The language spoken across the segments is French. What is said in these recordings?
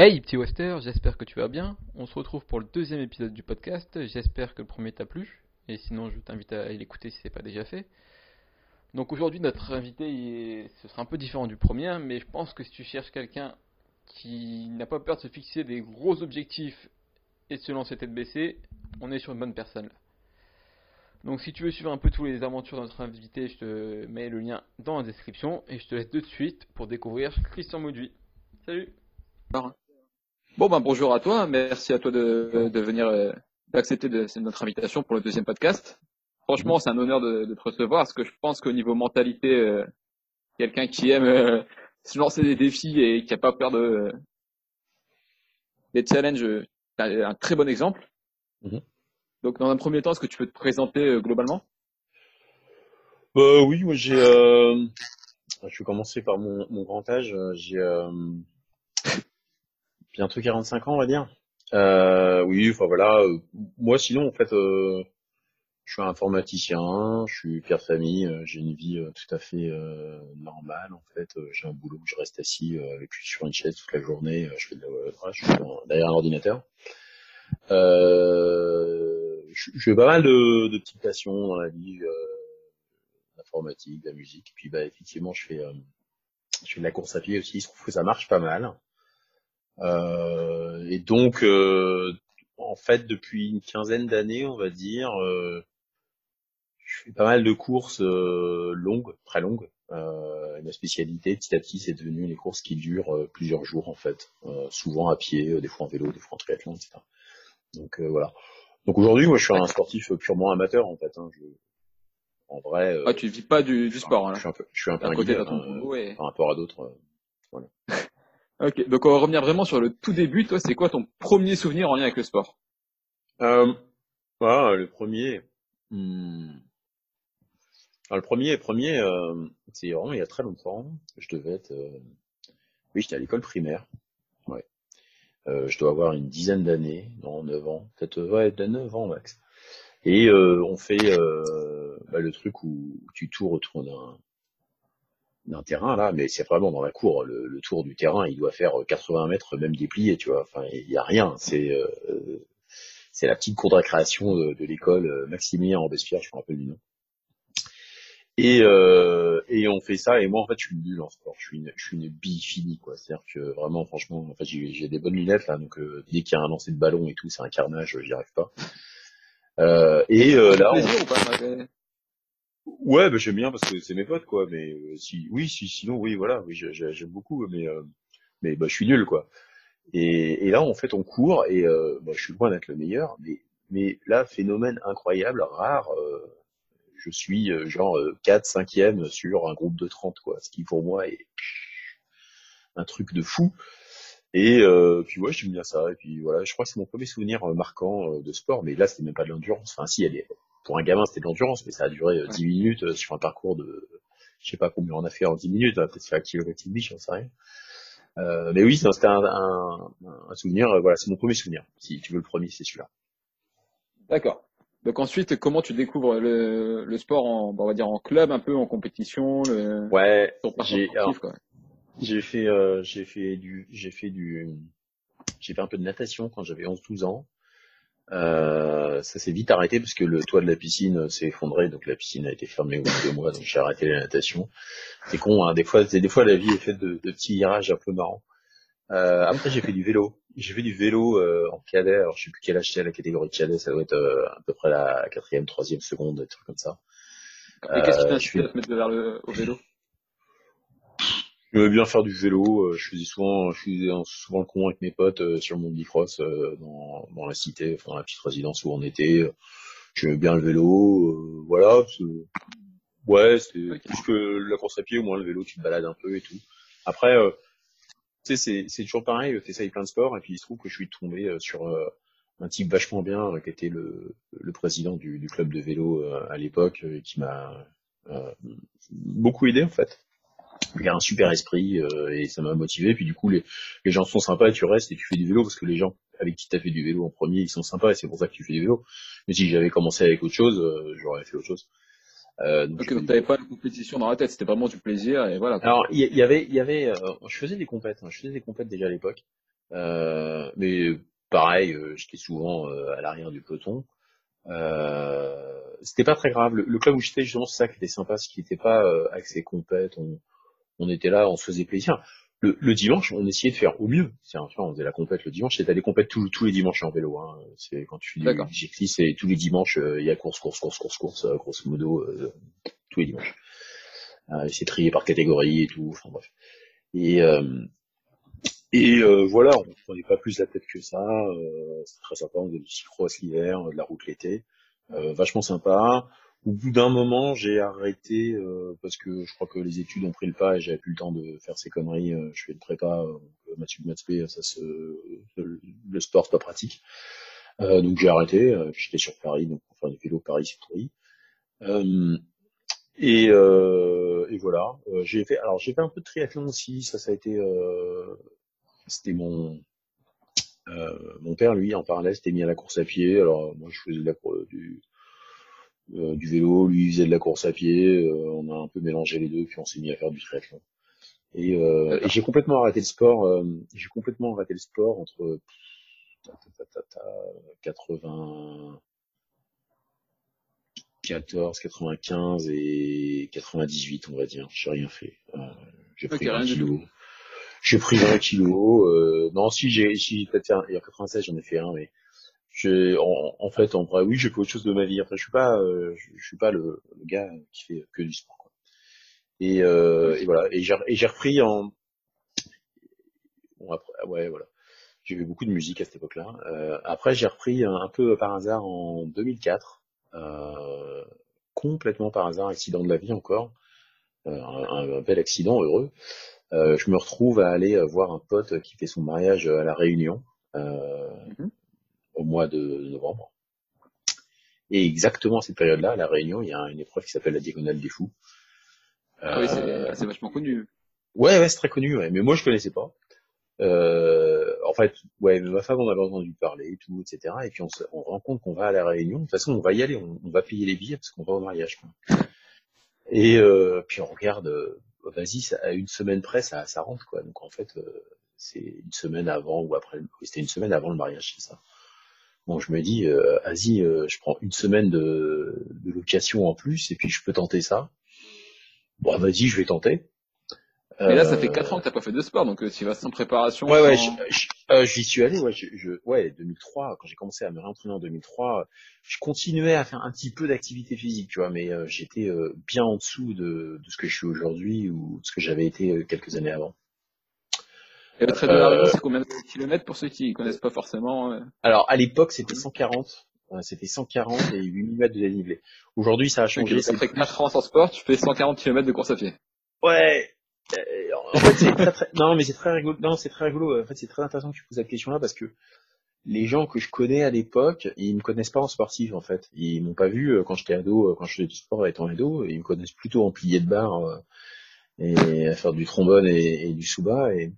Hey petit Wester, j'espère que tu vas bien. On se retrouve pour le deuxième épisode du podcast. J'espère que le premier t'a plu. Et sinon, je t'invite à l'écouter si c'est pas déjà fait. Donc aujourd'hui, notre invité, ce sera un peu différent du premier, mais je pense que si tu cherches quelqu'un qui n'a pas peur de se fixer des gros objectifs et de se lancer tête baissée, on est sur une bonne personne Donc si tu veux suivre un peu tous les aventures de notre invité, je te mets le lien dans la description et je te laisse de suite pour découvrir Christian Mauduit. Salut Bon ben bonjour à toi, merci à toi de, de venir euh, d'accepter notre invitation pour le deuxième podcast. Franchement, c'est un honneur de, de, te recevoir parce que je pense qu'au niveau mentalité, euh, quelqu'un qui aime euh, se lancer des défis et qui n'a pas peur de des challenges, un très bon exemple. Mhm. Donc dans un premier temps, est-ce que tu peux te présenter globalement? Bah, Oui, moi j'ai, euh, je vais commencer par mon, mon grand âge. J'ai bientôt 45 ans, on va dire. Euh, oui, enfin voilà. Euh, moi, sinon, en fait, euh, je suis informaticien, je suis père de famille, euh, j'ai une vie tout à fait normale en fait. j'ai un boulot où je reste assis et puis sur une chaise toute la journée. je fais de la, je suis derrière un ordinateur. je, fais pas mal de, de petites passions dans la vie, l'informatique, la musique. Puis bah effectivement, je fais je fais de la course à pied aussi. Se trouve que ça marche pas mal. Euh, et donc, euh, en fait, depuis une quinzaine d'années, on va dire, euh, je fais pas mal de courses longues, très longues. Euh, ma spécialité, petit à petit, c'est devenu les courses qui durent plusieurs jours, en fait. souvent à pied, des fois en vélo, des fois en triathlon, etc. Donc voilà. Donc aujourd'hui, moi, je suis un sportif purement amateur, en fait. Hein. Je, en vrai. ah, tu vis pas du, du sport, hein, Je suis un peu, je suis un peu un côté guide, hein, par rapport à d'autres. voilà. Ok, donc on va revenir vraiment sur le tout début. Toi, c'est quoi ton premier souvenir en lien avec le sport? Euh, ah, Le premier. Hmm. le premier, premier, euh, c'est vraiment il y a très longtemps. Je devais être, euh... oui, j'étais à l'école primaire. Ouais. Euh, je dois avoir une dizaine d'années, non, 9 ans, peut-être ouais, 9 ans max. Et euh, on fait bah, le truc où tu tours autour d'un d'un terrain là, mais c'est vraiment dans la cour. Le, tour du terrain, il doit faire 80 mètres même déplié, tu vois. Enfin, il y a rien. C'est euh, c'est la petite cour de récréation de, l'école euh, Maximilien Robespierre, je me rappelle du nom. Et, euh, et on fait ça, et moi en fait je suis nul en sport, je suis une, je suis une bille finie quoi. C'est-à-dire que vraiment franchement, en j'ai des bonnes lunettes là, donc euh, dès qu'il y a un lancer de ballon et tout, c'est un carnage, j'y arrive pas. Euh, et euh, là, on... Ouais, bah, j'aime bien parce que c'est mes potes, quoi. Mais euh, si, oui, si, sinon, oui, voilà, oui, j'aime beaucoup, mais euh, mais bah, je suis nul, quoi. Et, et là, en fait, on court et euh, bah, je suis loin d'être le meilleur, mais mais là, phénomène incroyable, rare. je suis genre 4 5 sur un groupe de 30, quoi. Ce qui pour moi est un truc de fou. Et puis ouais, j'aime bien ça. Et puis voilà, je crois que c'est mon premier souvenir marquant de sport, mais là, c'était même pas de l'endurance. Enfin, si, elle est pour un gamin, c'était de l'endurance, mais ça a duré 10 euh, minutes euh, sur un parcours de, je sais pas combien on a fait en 10 minutes, peut-être faire un kilomètre et demi, j'en sais rien. Euh, mais oui, c'était un, un, un, souvenir. Voilà, c'est mon premier souvenir. Si tu veux le premier, c'est celui-là. D'accord. Donc ensuite, comment tu découvres le, le sport en, on va dire en club, un peu en compétition le, Ouais. J'ai j'ai fait euh, j'ai fait du j'ai fait du j'ai fait un peu de natation quand j'avais 11-12 ans. Euh, ça s'est vite arrêté parce que le toit de la piscine s'est effondré, donc la piscine a été fermée au bout de deux mois, donc j'ai arrêté la natation. C'est con, hein, des fois, des fois la vie est faite de, de petits virages un peu marrants. Euh, après j'ai fait du vélo. J'ai fait du vélo euh, en cadet, alors je sais plus quel âge c'est la catégorie de cadet, ça doit être euh, à peu près la quatrième, troisième seconde, des trucs comme ça. Et qu'est-ce qui t'a à te mettre vers le au vélo? J'aimais bien faire du vélo. Euh, je faisais souvent, je faisais souvent le con avec mes potes euh, sur mon bicross euh, dans, dans la cité, enfin, dans la petite résidence où on était. J'aimais bien le vélo. voilà. Ouais, c'est plus que la course à pied, au moins le vélo, tu te balades un peu et tout. Après, tu sais, c'est toujours pareil. T'essayes plein de sports et puis il se trouve que je suis tombé sur un type vachement bien qui était le, le président du, du club de vélo à l'époque et qui m'a beaucoup aidé en fait il a un super esprit euh, et ça m'a motivé. Puis du coup, les, les gens sont sympas et tu restes et tu fais du vélo parce que les gens avec qui tu as fait du vélo en premier, ils sont sympas et c'est pour ça que tu fais du vélo. Mais si j'avais commencé avec autre chose, euh, j'aurais fait autre chose. Euh, donc, donc t'avais pas de compétition dans la tête, c'était vraiment du plaisir et voilà. Alors il y, avait, il y avait, euh, je faisais des compètes, hein, je faisais des compètes déjà à l'époque. Euh, mais pareil, euh, j'étais souvent euh, à l'arrière du peloton. Euh, c'était pas très grave. Le, le club où j'étais, justement, c'est ça qui était sympa, ce qui n'était pas euh, accès compète. On, on était là, on se faisait plaisir. Le, le dimanche, on essayait de faire au mieux. C'est vois, on faisait la compète le dimanche. C'était des compètes tous, tous les dimanches en vélo. Hein. C'est quand tu fais c'est tous les dimanches, euh, il y a course, course, course, course, course, euh, grosso modo, euh, tous les dimanches. C'est trié par catégorie et tout. Enfin bref. Et et voilà, on ne prenait pas plus la tête que ça. C'est très sympa, on faisait du cyclocross l'hiver, de la route l'été. Vachement sympa. Au bout d'un moment, j'ai arrêté euh, parce que je crois que les études ont pris le pas et j'avais plus le temps de faire ces conneries. Euh, je fais une prépa, euh, Mathieu de Maths ça se, le, sport c'est pas pratique. Euh, donc j'ai arrêté. Euh, J'étais sur Paris, donc pour faire du vélo Paris c'est pourri. Euh, et, euh, et voilà. Euh, j'ai fait, alors j'ai fait un peu de triathlon aussi. Ça, ça a été, euh, c'était mon euh, mon père, lui, en parallèle, s'était mis à la course à pied. Alors moi, je faisais de la, du euh, du vélo, lui il faisait de la course à pied, euh, on a un peu mélangé les deux, puis on s'est mis à faire du triathlon. Et, euh, et j'ai complètement arrêté le sport, euh, j'ai complètement arrêté le sport entre ta, ta, ta, ta, ta, 80, 14, 95 et 98, on va dire. J'ai rien fait. Euh, j'ai pris 20 rien du tout. kilos. J'ai pris 20 kilos. Non, si j'ai, si, peut-être, il y a 96, j'en ai fait un, mais en, en fait, en vrai, oui, j'ai fait autre chose de ma vie. Après, je suis pas, euh, je, je suis pas le, le gars qui fait que du sport. Quoi. Et, euh, et voilà. Et j'ai, repris en, bon, après, ouais, voilà. J'ai fait beaucoup de musique à cette époque-là. Euh, après, j'ai repris un, peu par hasard en 2004, euh, complètement par hasard, accident de la vie encore, euh, un, bel accident heureux. Euh, je me retrouve à aller voir un pote qui fait son mariage à la Réunion Mhm. Au mois de novembre. Et exactement à cette période-là, à la Réunion, il y a une épreuve qui s'appelle la Diagonale des Fous. Ah oui, c'est Euh, vachement connu. ouais, ouais, c'est très connu, ouais, mais moi je connaissais pas. Euh, en fait, ouais, ma femme en avait entendu parler et tout, etc. Et puis on se on rend compte qu'on va à la Réunion. De toute façon, on va y aller, on, on va payer les billets parce qu'on va au mariage. Quoi. Et euh, puis on regarde, euh, vas-y, à une semaine près, ça, ça rentre quoi. Donc en fait, c'est une semaine avant ou après. C'était une semaine avant le mariage, c'est ça. Bon, je me dis, euh, vas-y, euh, je prends une semaine de, de location en plus et puis je peux tenter ça. Bon, vas-y, je vais tenter. Mais là, ça fait Euh, 4 ans que t'as pas fait de sport, donc euh, tu vas sans préparation, Ouais, ouais, sans... euh, j'y suis allé, ouais, je, je, ouais, 2003, quand j'ai commencé à me réentraîner en 2003, euh, je continuais à faire un petit peu d'activité physique, tu vois, mais euh, j'étais euh, bien en dessous de, de ce que je suis aujourd'hui ou de ce que j'avais été euh, quelques années avant. Et le trait de la c'est combien de kilomètres pour ceux qui connaissent pas forcément euh, alors, à l'époque, c'était 140, euh, c'était 140 et 8000 mètres de dénivelé. Aujourd'hui, ça a changé, après plus... 4 ans sans sport, tu fais 140 km de course à pied. Ouais, euh, en fait, c'est très, très, non, mais c'est très rigolo, non, c'est très rigolo, en fait, c'est très intéressant que tu poses cette question-là parce que les gens que je connais à l'époque, ils me connaissent pas en sportif en fait. Ils m'ont pas vu euh, quand j'étais ado, quand je faisais du sport étant ado, ils me connaissent plutôt en plié de barre euh, et à faire du trombone et, et du souba et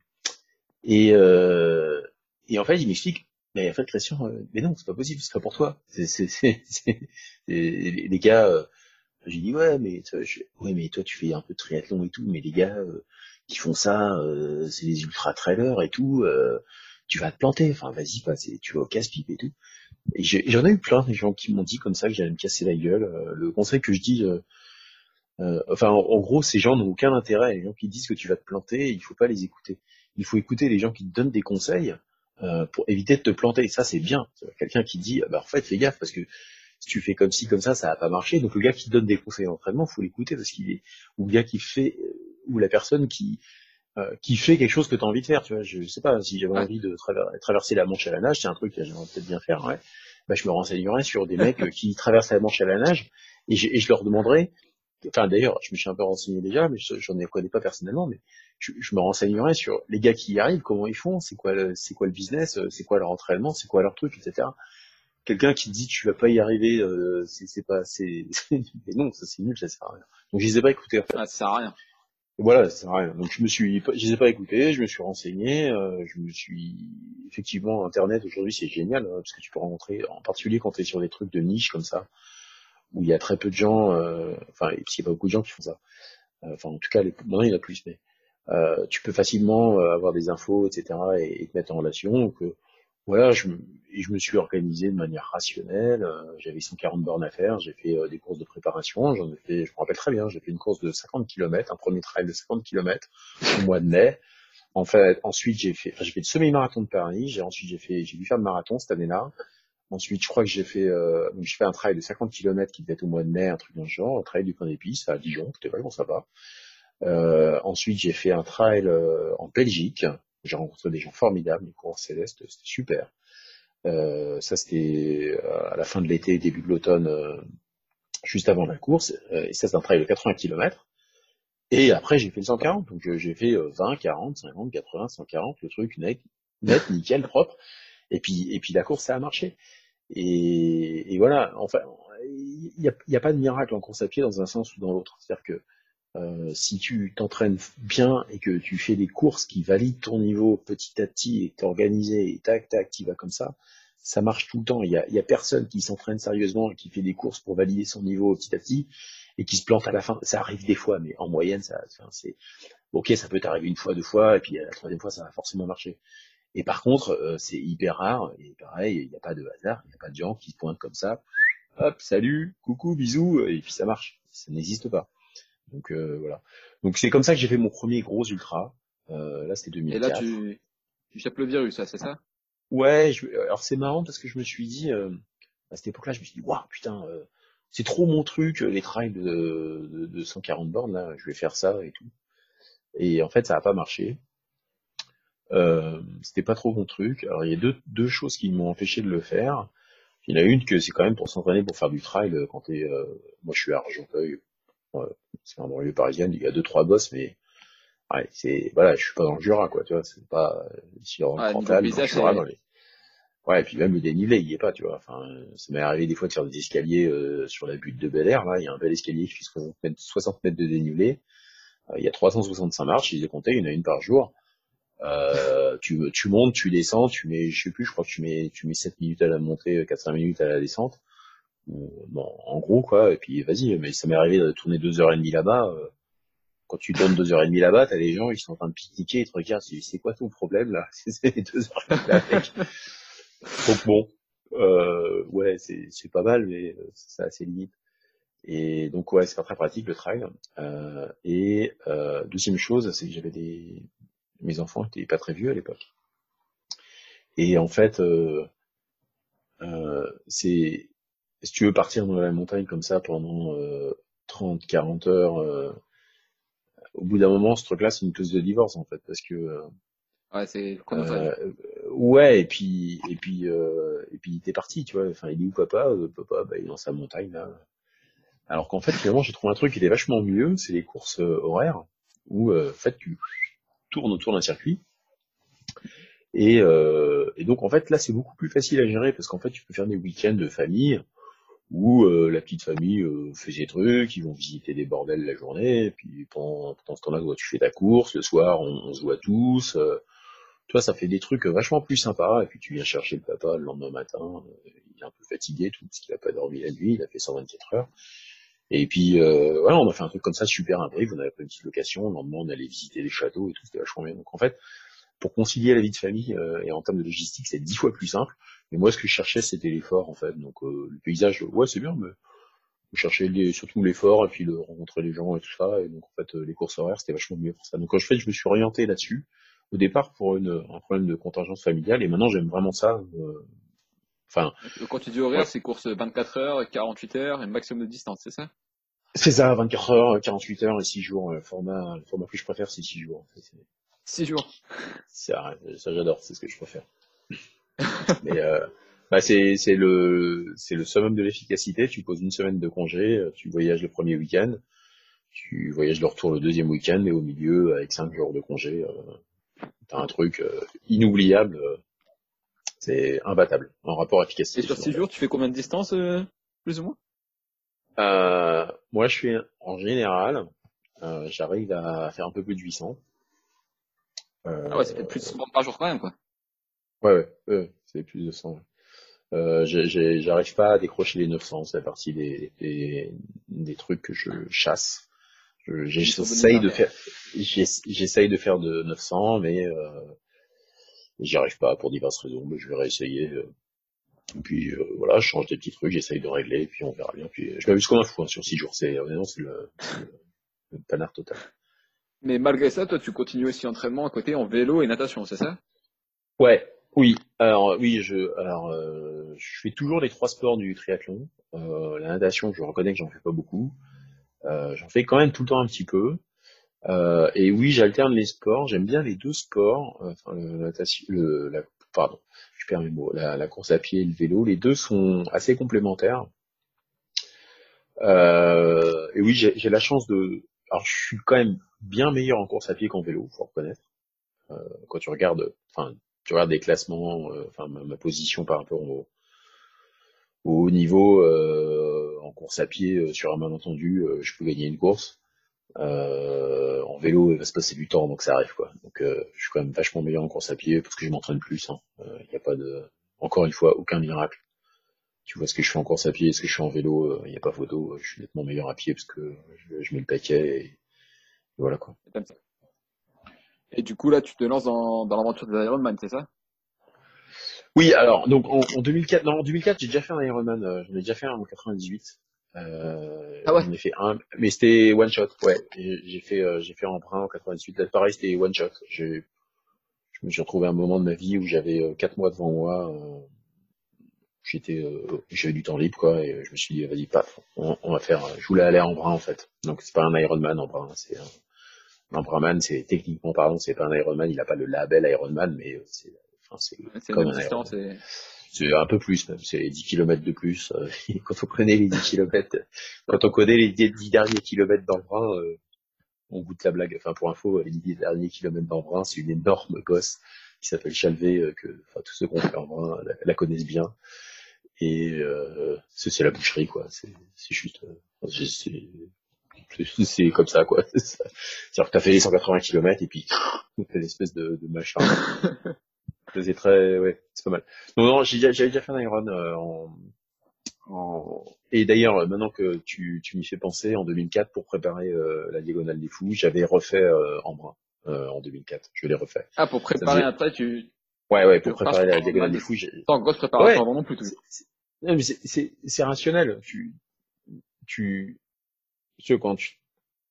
et, euh, et en fait ils m'expliquent mais en fait Christian, euh, mais non c'est pas possible, c'est pas pour toi. Les les gars, euh, j'ai dit ouais mais toi, tu fais un peu de triathlon et tout, mais les gars euh, qui font ça, euh, c'est des ultra trailers et tout. euh, tu vas te planter, enfin vas-y pas, c'est- tu vas au casse-pipe et tout. Et j'en ai eu plein des gens qui m'ont dit comme ça que j'allais me casser la gueule. Le conseil que je dis, euh, enfin en, en gros, ces gens n'ont aucun intérêt. Les gens qui disent que tu vas te planter, il faut pas les écouter. Il faut écouter les gens qui te donnent des conseils euh, pour éviter de te planter. Ça c'est bien. Quelqu'un qui dit, bah en fait fais gaffe parce que si tu fais comme ci comme ça, ça va pas marcher. Donc le gars qui te donne des conseils d'entraînement, faut l'écouter parce qu'il est ou le gars qui fait ou la personne qui euh, qui fait quelque chose que tu as envie de faire, tu vois. Je sais pas, si j'avais Ouais. envie de traver- traverser la Manche à la nage, c'est un truc que j'aimerais peut-être bien faire, ouais. Bah, je me renseignerais sur des mecs euh, qui traversent la Manche à la nage et je leur demanderais, enfin d'ailleurs, je me suis un peu renseigné déjà, mais je- j'en ai connais pas personnellement, mais je, je me renseignerais sur les gars qui y arrivent, comment ils font, c'est quoi le, c'est quoi le business, euh, c'est quoi leur entraînement, c'est quoi leur truc, etc. Quelqu'un qui dit tu vas pas y arriver, euh, c'est c'est pas, c'est, mais non, ça c'est nul, ça sert à rien. Donc je les ai pas écoutés en fait. Ah, ça sert à rien. Et Voilà, ça sert à rien. Donc je me suis, je les ai pas écoutés, je me suis renseigné, euh, je me suis, effectivement, Internet aujourd'hui c'est génial hein, parce que tu peux rencontrer, en particulier quand tu es sur des trucs de niche comme ça, où il y a très peu de gens, euh, enfin, il y a pas beaucoup de gens qui font ça. Euh, Enfin, en tout cas, maintenant il y en a plus, mais euh, tu peux facilement euh, avoir des infos, etc. et, te mettre en relation. Donc euh, voilà, je, je me suis organisé de manière rationnelle. J'avais 140 bornes à faire, j'ai fait des courses de préparation. J'en ai fait, je me rappelle très bien, j'ai fait une course de 50 km, un premier trail de 50 km au mois de mai. En fait, ensuite j'ai fait, enfin, j'ai fait le semi-marathon de Paris. J'ai ensuite j'ai fait, j'ai dû faire le marathon cette année-là. Ensuite, je crois que j'ai fait, euh, j'ai fait un trail de 50 km qui devait être au mois de mai, un truc dans ce genre, un trail du coin d'épices à Dijon, c'était vraiment sympa. Euh, ensuite, j'ai fait un trail euh, en Belgique. J'ai rencontré des gens formidables, les coureurs célestes, c'était super. Euh, ça, c'était à la fin de l'été, début de l'automne, juste avant la course. et ça, c'est un trail de 80 km. Et après, j'ai fait le 140. Donc, j'ai fait 20, 40, 50, 80, 140, le truc net, net, nickel, propre. Et puis, et puis la course, ça a marché. Et, et voilà, enfin, il n'y a, a, pas de miracle en course à pied dans un sens ou dans l'autre. C'est-à-dire que euh, si tu t'entraînes bien et que tu fais des courses qui valident ton niveau petit à petit et t'organiser et tac tac, tu vas comme ça, ça marche tout le temps. Il y a, personne qui s'entraîne sérieusement et qui fait des courses pour valider son niveau petit à petit et qui se plante à la fin. Ça arrive des fois, mais en moyenne, ça, c'est ok, ça peut t'arriver une fois, deux fois, et puis la troisième fois, ça va forcément marcher. Et par contre, euh, c'est hyper rare, et pareil, il n'y a pas de hasard, il n'y a pas de gens qui se pointent comme ça, hop, salut, coucou, bisous, et puis ça marche. Ça n'existe pas. Donc euh, voilà. Donc c'est comme ça que j'ai fait mon premier gros ultra. Euh, là, c'était 2004. Et là, tu, tu le virus, c'est ça? Ouais. Je... Alors c'est marrant parce que je me suis dit, à cette époque-là, je me suis dit, waouh, putain, c'est trop mon truc, les trails de, de, de 140 bornes, là, je vais faire ça et tout. Et en fait, ça n'a pas marché. Euh, c'était pas trop mon truc. Alors il y a deux, deux choses qui m'ont empêché de le faire. Il y en a une que c'est quand même pour s'entraîner pour faire du trail euh, quand t'es. Euh, moi je suis à Argenteuil, c'est un banlieue parisienne, il y a deux trois bosses, mais ouais, c'est voilà, je suis pas dans le Jura quoi, tu vois, c'est pas ici en ouais, Cantal, Jura, dans les... Ouais, et puis même le dénivelé, il y est pas, tu vois. Enfin, ça m'est arrivé des fois de faire des escaliers euh, sur la butte de Bel Air, là, il y a un bel escalier qui fait 60 mètres, 60 mètres de dénivelé. il y a 365 marches, ils les compté, il y en a une par jour. Euh, tu, tu montes, tu descends, tu mets, je sais plus, je crois que tu mets, tu mets 7 minutes à la montée, 4-5 minutes à la descente. Bon, en gros, quoi, et puis vas-y, mais ça m'est arrivé de tourner 2h30 là-bas. Euh, quand tu tournes 2h30 là-bas, t'as des gens, ils sont en train de pique-niquer, ils te regardent, c'est quoi ton problème là? C'est 2h30 là Donc bon, euh, ouais, c'est pas mal, mais euh, c'est assez limite. Et donc ouais, c'est pas très pratique le trail. Euh, et euh, deuxième chose, c'est que j'avais des, mes enfants étaient pas très vieux à l'époque. Et en fait, euh, euh, c'est si tu veux partir dans la montagne comme ça pendant 30, euh, 40 heures, au bout d'un moment, ce truc-là, c'est une clause de divorce en fait, parce que ouais, c'est ouais, et puis et puis et puis t'es parti, tu vois. Enfin, il est où papa? Papa, bah, il est dans sa montagne là. Alors qu'en fait, finalement, j'ai trouvé un truc qui était vachement mieux, c'est les courses horaires, où en fait tu tourne autour d'un circuit. Et, euh, et, donc en fait là c'est beaucoup plus facile à gérer parce qu'en fait tu peux faire des week-ends de famille où euh, la petite famille euh, fait ses trucs, ils vont visiter des bordels la journée, et puis pendant, ce temps-là tu fais ta course, le soir on, se voit tous, euh, toi ça fait des trucs vachement plus sympas, et puis tu viens chercher le papa le lendemain matin, il est un peu fatigué tout parce qu'il a pas dormi la nuit, il a fait 124 heures, et puis euh, voilà, on a fait un truc comme ça super imbrique, on avait pris une petite location, le lendemain on allait visiter les châteaux et tout, c'était vachement bien. Donc en fait, pour concilier la vie de famille euh, et en termes de logistique, c'est dix fois plus simple. Mais moi, ce que je cherchais, c'était l'effort en fait. Donc euh, le paysage, ouais, c'est bien, mais je cherchais surtout l'effort et puis le rencontrer les gens et tout ça. Et donc en fait, les courses horaires, c'était vachement mieux pour ça. Donc je fais, je me suis orienté là-dessus. Au départ pour une, un problème de contingence familiale et maintenant j'aime vraiment ça. Enfin. Quand tu dis horaire, c'est course 24 heures, 48 heures et maximum de distance, c'est ça? C'est ça, 24 heures, 48 heures et 6 jours. Le format, le format que je préfère, c'est 6 jours. 6 jours. Ça, ça j'adore, c'est ce que je préfère. Mais euh, bah c'est le le summum de l'efficacité. Tu poses une semaine de congé, tu voyages le premier week-end, tu voyages le retour le deuxième week-end et au milieu avec 5 jours de congé, euh, t'as un truc euh, inoubliable. C'est imbattable en rapport efficacité. Et sur 6 jours, tu fais combien de distance, euh, plus ou moins? Euh, Moi, je suis en général, euh, j'arrive à faire un peu plus de 800. Euh, ah ouais, c'est plus de 100 par jour quand même, quoi. Ouais, ouais, ouais c'est plus de 100. Euh, j'arrive pas à décrocher les 900, c'est la partie des, des, des, trucs que je chasse. J'essaye de faire, j'essaye de faire de 900, mais euh, j'y arrive pas pour diverses raisons. Mais je vais réessayer. Euh. Et puis euh, voilà, je change des petits trucs, j'essaye de régler, et puis on verra bien. Puis je m'amuse comme un fou hein, sur 6 jours. C'est c'est le, le, panard total. Mais malgré ça, toi, tu continues aussi entraînement à côté en vélo et natation, c'est ça? Ouais, oui. Alors oui, je alors euh, je fais toujours les trois sports du triathlon. Euh, la natation, je reconnais que j'en fais pas beaucoup. Euh, j'en fais quand même tout le temps un petit peu. Euh, et oui, j'alterne les sports. J'aime bien les deux sports. Enfin, le, la, pardon, je perds mes mots. La, la, course à pied et le vélo. Les deux sont assez complémentaires. Euh, et oui, j'ai la chance de. Alors, je suis quand même bien meilleur en course à pied qu'en vélo, faut reconnaître. Euh, quand tu regardes, enfin, tu regardes des classements, euh, enfin, ma, position par rapport au, au haut niveau euh, en course à pied euh, sur un malentendu, euh, je peux gagner une course. En vélo, il va se passer du temps, donc ça arrive quoi. Donc je suis quand même vachement meilleur en course à pied parce que je m'entraîne plus. Il hein. n'y a pas de, encore une fois, aucun miracle. Tu vois ce que je fais en course à pied, ce que je fais en vélo, il n'y a pas photo. Je suis nettement meilleur à pied parce que je, mets le paquet et, voilà quoi. Et du coup là, tu te lances dans, dans l'aventure des Ironman, c'est ça? Oui, alors donc en, en 2004, non, en 2004, j'ai déjà fait un Ironman. Euh, j'en ai déjà fait un en 98. Euh, ah ouais. J'en ai fait un, mais c'était one shot. Ouais, j'ai fait, euh, j'ai fait un emprunt en 98. Là, pareil, c'était one shot. J'ai, je me suis retrouvé à un moment de ma vie où j'avais euh, quatre mois devant moi. Euh, j'étais, j'avais du temps libre quoi, et je me suis dit vas-y, paf, on, on, va faire. Je voulais aller en brun en fait. Donc c'est pas un Ironman en brun, c'est un, un Brunman, c'est techniquement parlant, c'est pas un Ironman. Il a pas le label Ironman, mais c'est c'est comme un C'est un peu plus même, c'est 10 km de plus. Euh, quand on connaît les 10 km, quand on connaît les 10 derniers kilomètres d'Embrun, euh, on goûte la blague. Enfin, pour info, les 10 derniers kilomètres d'Embrun, c'est une énorme gosse qui s'appelle Chalvet, euh, que enfin, tous ceux qui ont fait Embrun la, connaissent bien. Et euh, c'est la boucherie, quoi. C'est juste... c'est comme ça, quoi. C'est-à-dire que t'as fait les 180 km et puis t'as une espèce de, de machin. C'est très, ouais, c'est pas mal. Non, non, j'avais déjà fait un Iron euh, en, en, et d'ailleurs, maintenant que tu, tu m'y fais penser, en 2004, pour préparer euh, la diagonale des fous, j'avais refait euh, en brun en 2004. Je l'ai refait. Ah, pour préparer après, tu. Ouais, ouais, pour préparer la diagonale des fous. Sans grosse préparation avant non plus. C'est rationnel. Tu, tu, tu quand tu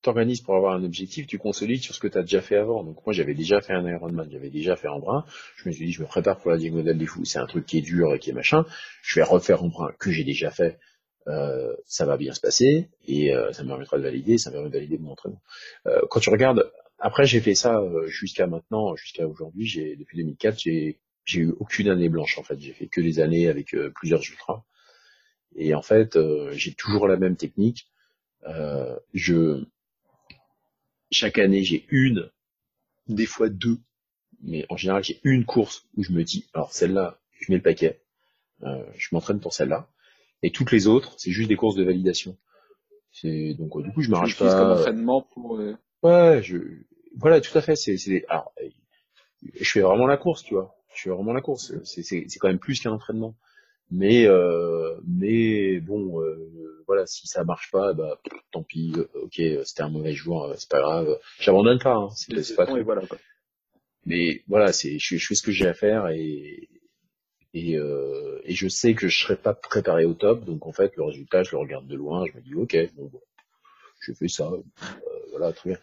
t'organises pour avoir un objectif, tu consolides sur ce que tu as déjà fait avant. Donc moi j'avais déjà fait un Ironman, j'avais déjà fait en brun. Je me suis dit je me prépare pour la diagonale des fous. C'est un truc qui est dur et qui est machin. Je vais refaire en brun que j'ai déjà fait. Euh, ça va bien se passer et euh, ça me permettra de valider, ça me permet de valider mon entraînement. Euh, quand tu regardes, après j'ai fait ça euh, jusqu'à maintenant, jusqu'à aujourd'hui, j'ai depuis 2004, j'ai j'ai eu aucune année blanche en fait. J'ai fait que des années avec euh, plusieurs ultras et en fait j'ai toujours la même technique. je chaque année, j'ai une, des fois deux, mais en général, j'ai une course où je me dis, alors celle-là, je mets le paquet, euh, je m'entraîne pour celle-là, et toutes les autres, c'est juste des courses de validation. C'est donc euh, du coup, je m'arrache pas. comme entraînement pour. Euh, ouais, je voilà, tout à fait. C'est c'est alors, je fais vraiment la course, tu vois. Je fais vraiment la course. C'est c'est c'est quand même plus qu'un entraînement. Mais euh, mais bon, euh, voilà, si ça marche pas, bah tant pis. Euh, ok, c'était un mauvais jour, euh, c'est pas grave. J'abandonne pas. Hein, c'est pas tout. Voilà, Mais voilà, c'est je, je, fais ce que j'ai à faire et et, euh, et je sais que je serai pas préparé au top. Donc en fait, le résultat, je le regarde de loin. Je me dis ok, bon, bon je fais ça. voilà, très bien.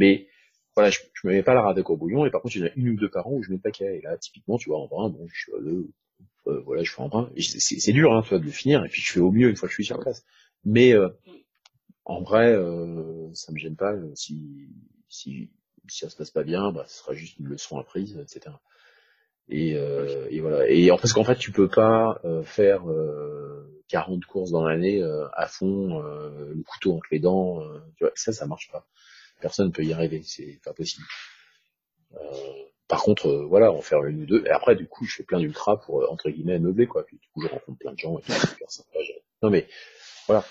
Mais voilà, je, je me mets pas la rade au bouillon et par contre, il y en a une ou deux par an où je mets le paquet. Et là, typiquement, tu vois, en vrai, bon, je suis le euh, voilà, je fais en brun. C'est dur, hein, de le finir, et puis je fais au mieux une fois que je suis sur place. Mais euh, en vrai, euh, ça me gêne pas. Euh, si, si, si ça se passe pas bien, bah, ce sera juste une leçon apprise, etc. Et, euh, et voilà. Et parce qu'en fait, tu peux pas faire 40 courses dans l'année à fond, le couteau entre les dents. tu vois, ça, ça marche pas. Personne ne peut y arriver. C'est pas possible. Par contre, euh, voilà, en faire une ou deux. Et après, du coup, je fais plein d'ultra pour, euh, entre guillemets, meubler, quoi. Puis, du coup, je rencontre plein de gens et tout, super sympa. Non, mais, voilà.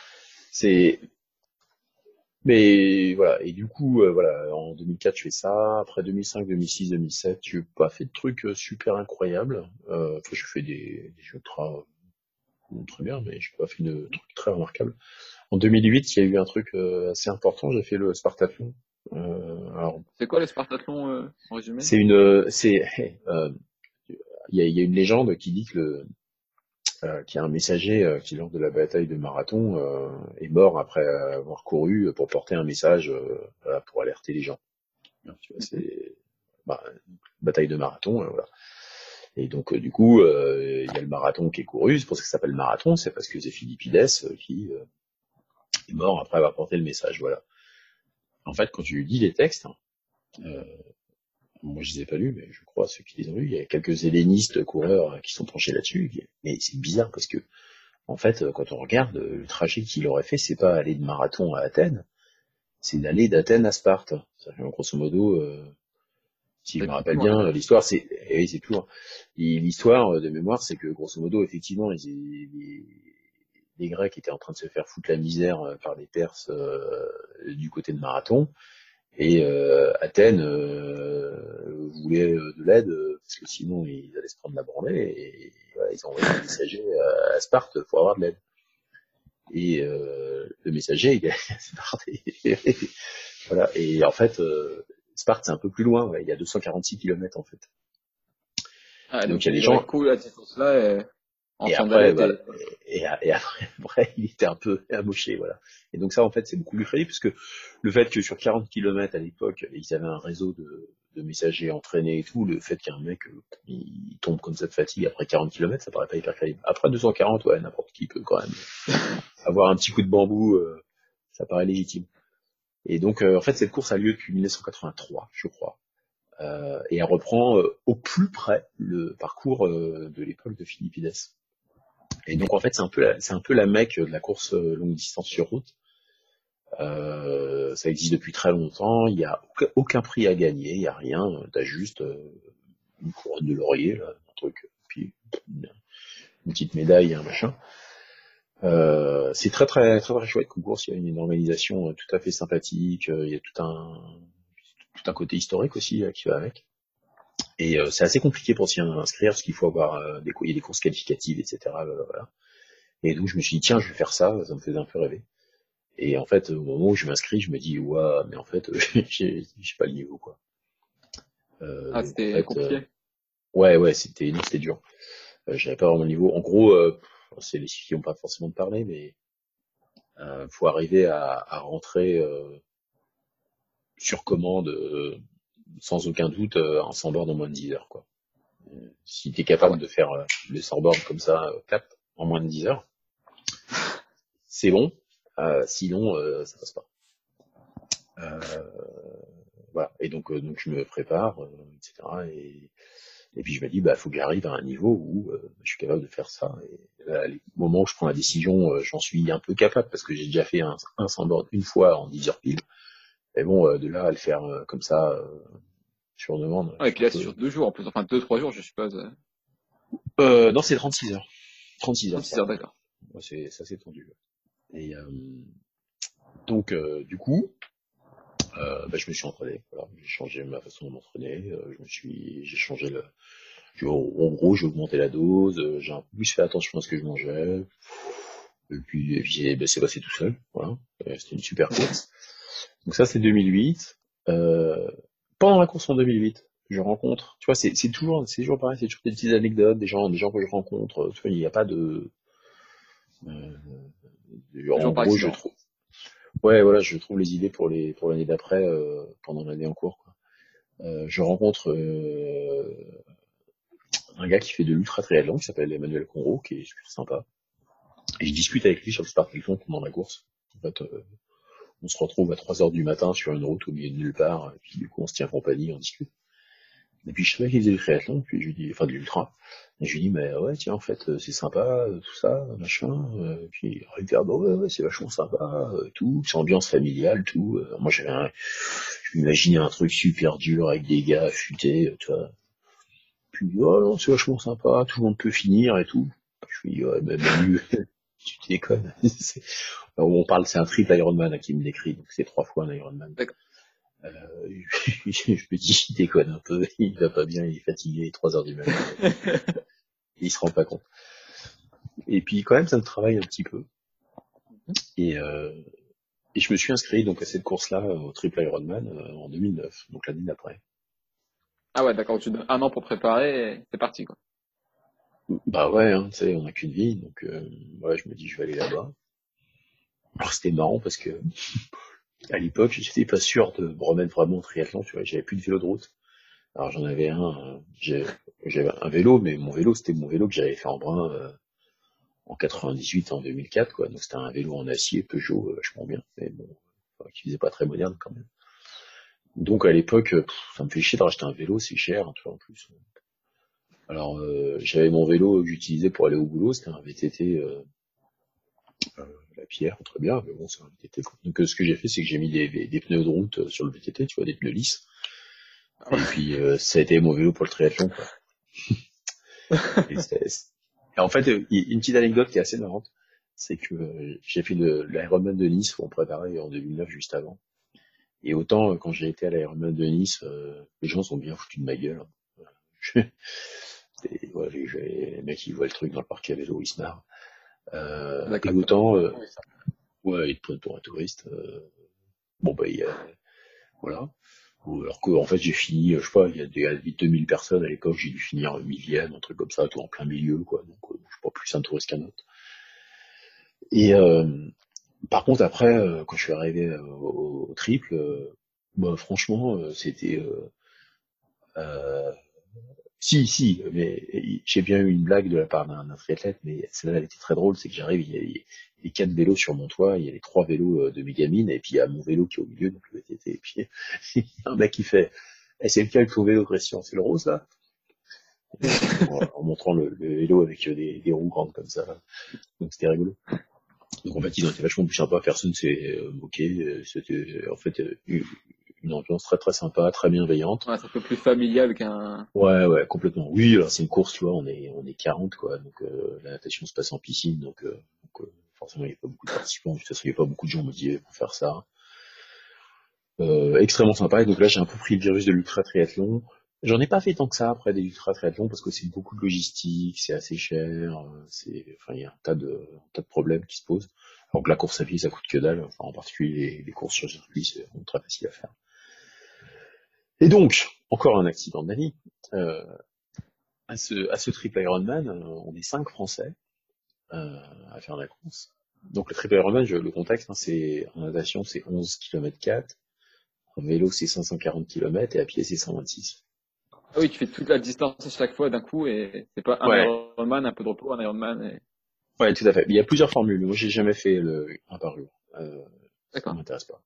C'est, mais, voilà. Et du coup, euh, voilà, en 2004, je fais ça. Après 2005, 2006, 2007, j'ai pas fait de trucs super incroyables. Euh, je fais des, des ultras très bien, mais j'ai pas fait de truc très remarquable. En 2008, il y a eu un truc assez important. J'ai fait le Spartathlon. Euh, alors, C'est quoi le Spartathlon euh, en résumé? c'est une, c'est, euh, il y a, il y a une légende qui dit que le, euh, qu'il y a un messager euh, qui lors de la bataille de Marathon euh, est mort après avoir couru pour porter un message euh, voilà, pour alerter les gens. Tu vois, c'est bah, bataille de Marathon, euh, voilà. Et donc euh, du coup, euh, il y a le marathon qui est couru. C'est pour ça que ça s'appelle marathon. C'est parce que c'est Philippides euh, qui euh, est mort après avoir porté le message. Voilà. En fait, quand tu lis les textes, hein, euh, moi je les ai pas lus, mais je crois ceux qui les ont lus, il y a quelques hellénistes coureurs euh, qui sont penchés là-dessus. Mais c'est bizarre parce que, en fait, euh, quand on regarde euh, le trajet qu'il aurait fait, c'est pas aller de marathon à Athènes, c'est d'aller d'Athènes à Sparte. Grosso modo, euh, si je C'est me rappelle bien, l'histoire, c'est, eh oui, c'est plus loin. Et L'histoire euh, de mémoire, c'est que grosso modo, effectivement, les, les, les Grecs étaient en train de se faire foutre la misère par les Perses euh, du côté de Marathon. Et euh, Athènes euh, voulait euh, de l'aide euh, parce que sinon ils allaient se prendre la branlée et, voilà, ils ont envoyé un messager à, à Sparte pour avoir de l'aide. Et euh, le messager, il est à Sparte. Et, voilà. Et en fait, euh, Sparte c'est un peu plus loin. ouais. Il y a 246 km en fait. Ah, donc, il y a des gens- aurait couru à cette course-là et en Et après, voilà. et- et, et après, après, il était un peu amoché, voilà. Et donc ça, en fait, c'est beaucoup plus crédible, parce que le fait que sur 40 km à l'époque, ils avaient un réseau de, messagers entraînés et tout, le fait qu'un mec, euh, il tombe comme ça de fatigue après 40 km, ça paraît pas hyper crédible. Après 240, ouais, n'importe qui peut quand même avoir un petit coup de bambou, euh, ça paraît légitime. Et donc, euh, en fait, cette course a lieu depuis 1983, je crois. Et elle reprend au plus près le parcours de l'époque de Philippides. Et donc en fait c'est un peu la, c'est un peu la mecque de la course longue distance sur route. Euh, ça existe depuis très longtemps. Il y a aucun, prix à gagner, il y a rien. T'as juste euh, une couronne de laurier, là, un truc, puis une, petite médaille, un machin. Euh, c'est très très très très chouette comme course. Il y a une, organisation euh, tout à fait sympathique. Il y a tout un tout un côté historique aussi qui va avec. Et c'est assez compliqué pour s'y inscrire parce qu'il faut avoir des, il y a des courses qualificatives, etc. voilà. Et donc je me suis dit tiens je vais faire ça, ça me faisait un peu rêver. Et en fait au moment où je m'inscris, je me dis ouais mais en fait j'ai pas le niveau quoi. Euh, Ah, c'était en fait, compliqué. euh, ouais ouais c'était non, c'était dur. Euh, J'avais pas vraiment le niveau. En gros euh, c'est les filles qui ont pas forcément de parler mais euh, faut arriver à, à rentrer euh, sur commande euh, sans aucun doute euh, en sans-board en moins de 10 heures quoi. Si tu es capable de faire le sans-board comme ça, euh, clap, en moins de 10 heures, c'est bon. Euh, sinon, euh, ça passe pas. Euh, voilà. Et donc, euh, donc je me prépare, euh, etc. Et, et puis je me dis, bah, faut que j'arrive à un niveau où euh, je suis capable de faire ça. Et là, au moment où je prends la décision, euh, j'en suis un peu capable parce que j'ai déjà fait un, un sans-board une fois en 10 heures pile. Mais bon, euh, de là à le faire euh, comme ça euh, sur demande. Ouais, et puis là, c'est sur deux jours en plus, enfin deux, trois jours, je suppose. euh, que- Euh, non, c'est 36 heures. 36 heures. 36 heures, d'accord. Ouais, c'est ça s'est tendu. Et euh, donc euh, du coup, euh, bah, je me suis entraîné. Voilà, j'ai changé ma façon de m'entraîner. je me suis, j'ai changé le. En gros, j'ai augmenté la dose. J'ai un peu plus fait attention à ce que je mangeais. Et puis, et puis bah, c'est passé tout seul. Voilà, c'était une super course. Donc ça, c'est 2008. Euh, pendant la course en 2008, je rencontre. Tu vois, c'est toujours, toujours pareil. C'est toujours des petites anecdotes, des gens, des gens que je rencontre. Tu vois, il n'y a pas de en par gros, je trouve. Ouais, voilà, je trouve les idées pour les pour l'année d'après euh, pendant l'année en cours. Quoi. Euh, je rencontre euh, un gars qui fait de l'ultra triathlon qui s'appelle Emmanuel Conro, qui est super sympa. Et je discute avec lui sur le Spartathlon pendant la course. En fait, euh, on se retrouve à 3 heures du matin sur une route au milieu de nulle part, et puis du coup on se tient compagnie, on discute. Et puis je savais qu'il faisait du triathlon, puis je lui dis, enfin de l'ultra. Et je lui dis, mais ouais, tiens, en fait, euh, c'est sympa, euh, tout ça, machin. Euh, puis il ah bah ouais, ouais, c'est vachement sympa, tout, c'est ambiance familiale, tout. Moi j'avais un, je m'imaginais un truc super dur avec des gars affûtés, tu vois. Puis oh non, c'est vachement sympa, tout le monde peut finir et tout. Je lui dis, ouais, mais Manu, tu déconnes. On parle, c'est un triple Ironman qui me décrit, donc c'est trois fois un Ironman. D'accord. Euh, je me dis, il déconne un peu, il va pas bien, il est fatigué, 3 heures du matin. il se rend pas compte. Et puis quand même, ça me travaille un petit peu. Et, euh, et je me suis inscrit donc à cette course-là au Triple Ironman euh, en 2009, donc l'année d'après. Ah ouais, d'accord. Tu donnes un an pour préparer et c'est parti quoi. Bah ouais, hein, tu sais, on n'a qu'une vie, donc euh, ouais, je me dis je vais aller là-bas. Alors c'était marrant parce que à l'époque, j'étais pas sûr de me remettre vraiment au triathlon, tu vois, j'avais plus de vélo de route. Alors j'en avais un, euh, j'avais un vélo, mais mon vélo c'était mon vélo que j'avais fait en brun euh, en 98, en 2004, quoi. Donc c'était un vélo en acier Peugeot, euh, vachement bien, mais bon, qui faisait pas très moderne quand même. Donc à l'époque, ça me fait chier de racheter un vélo, c'est cher, tu vois, en plus. Alors j'avais mon vélo que j'utilisais pour aller au boulot, c'était un VTT la pierre, très bien, mais bon, c'est un VTT. Donc ce que j'ai fait, c'est que j'ai mis des, des, pneus de route sur le VTT, tu vois, des pneus lisses. Et puis ça a été mon vélo pour le triathlon. Quoi. et, en fait, une petite anecdote qui est assez marrante, c'est que j'ai fait l'Ironman de Nice où on préparait en 2009 juste avant. Et autant quand j'ai été à l'Ironman de Nice, les gens sont bien foutus de ma gueule. ouais, les mecs qui voient le truc dans le parc à vélo, ils se marrent. Euh, et autant, euh, ouais, ils te prennent pour un touriste. Euh, bon, bah, y a, voilà. Alors que, en fait, j'ai fini, je sais pas, il y a des 2000 personnes à l'époque, j'ai dû finir millième, un truc comme ça, tout en plein milieu, quoi. Donc, je suis pas plus un touriste qu'un autre. Et par contre, après, quand je suis arrivé au, triple, bah, franchement, c'était si, si, mais j'ai bien eu une blague de la part d'un triathlète, mais celle-là, elle était très drôle, c'est que j'arrive, il y, a, les quatre vélos sur mon toit, il y a les trois vélos euh, de Megamine, et puis il y a mon vélo qui est au milieu, donc le VTT, et puis il y a un mec qui fait, eh, c'est lequel ton vélo, Christian? C'est le rose, là? en, montrant le, vélo avec euh, des, roues grandes comme ça. Donc c'était rigolo. Donc en fait, ils ont été vachement plus sympas, personne s'est euh, moqué, c'était en fait une ambiance très très sympa, très bienveillante. Ouais, c'est un peu plus familial qu'un. Ouais, ouais, complètement. Oui, alors c'est une course, tu vois, on est on est 40 quoi, donc euh, la natation se passe en piscine, donc, euh, donc euh, forcément il n'y a pas beaucoup de participants. De toute façon, il n'y a pas beaucoup de gens motivés pour faire ça. Extrêmement sympa. Et donc là, j'ai un peu pris le virus de l'ultra triathlon. J'en ai pas fait tant que ça après des ultra triathlons parce que c'est beaucoup de logistique, c'est assez cher, c'est, enfin, il y a un tas de, un tas de problèmes qui se posent. Alors que la course à pied, ça coûte que dalle. Enfin, en particulier les, les courses sur circuit, c'est très facile à faire. Et donc, encore un accident de Euh, à, ce, à ce triple Ironman, euh, on est cinq Français euh, à faire la course. Donc le triple Ironman, je, le contexte, hein, c'est en natation, c'est 11 km 4, en vélo, c'est 540 km et à pied, c'est 126. Ah oui, tu fais toute la distance à chaque fois d'un coup et c'est pas un Ironman, un peu de repos, un Ironman. Et... Ouais, tout à fait. Il y a plusieurs formules. Moi, j'ai jamais fait le un par jour. Euh, ça m'intéresse pas.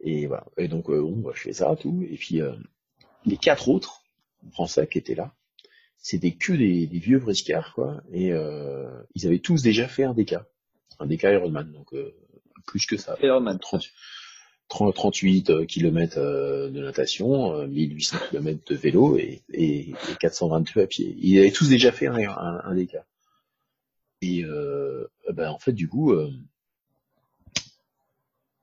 Et voilà. Et donc, euh, bon, bah, je fais ça, tout. Et puis, euh, les quatre autres Français qui étaient là, c'était que des, des, vieux briscards, quoi. Et euh, ils avaient tous déjà fait un DK. Un DK Ironman, donc euh, plus que ça. Ironman. 30, 38 km de natation, 1800 km de vélo et, et, 422 à pied. Ils avaient tous déjà fait un, un, un DK. Et ben, en fait, du coup,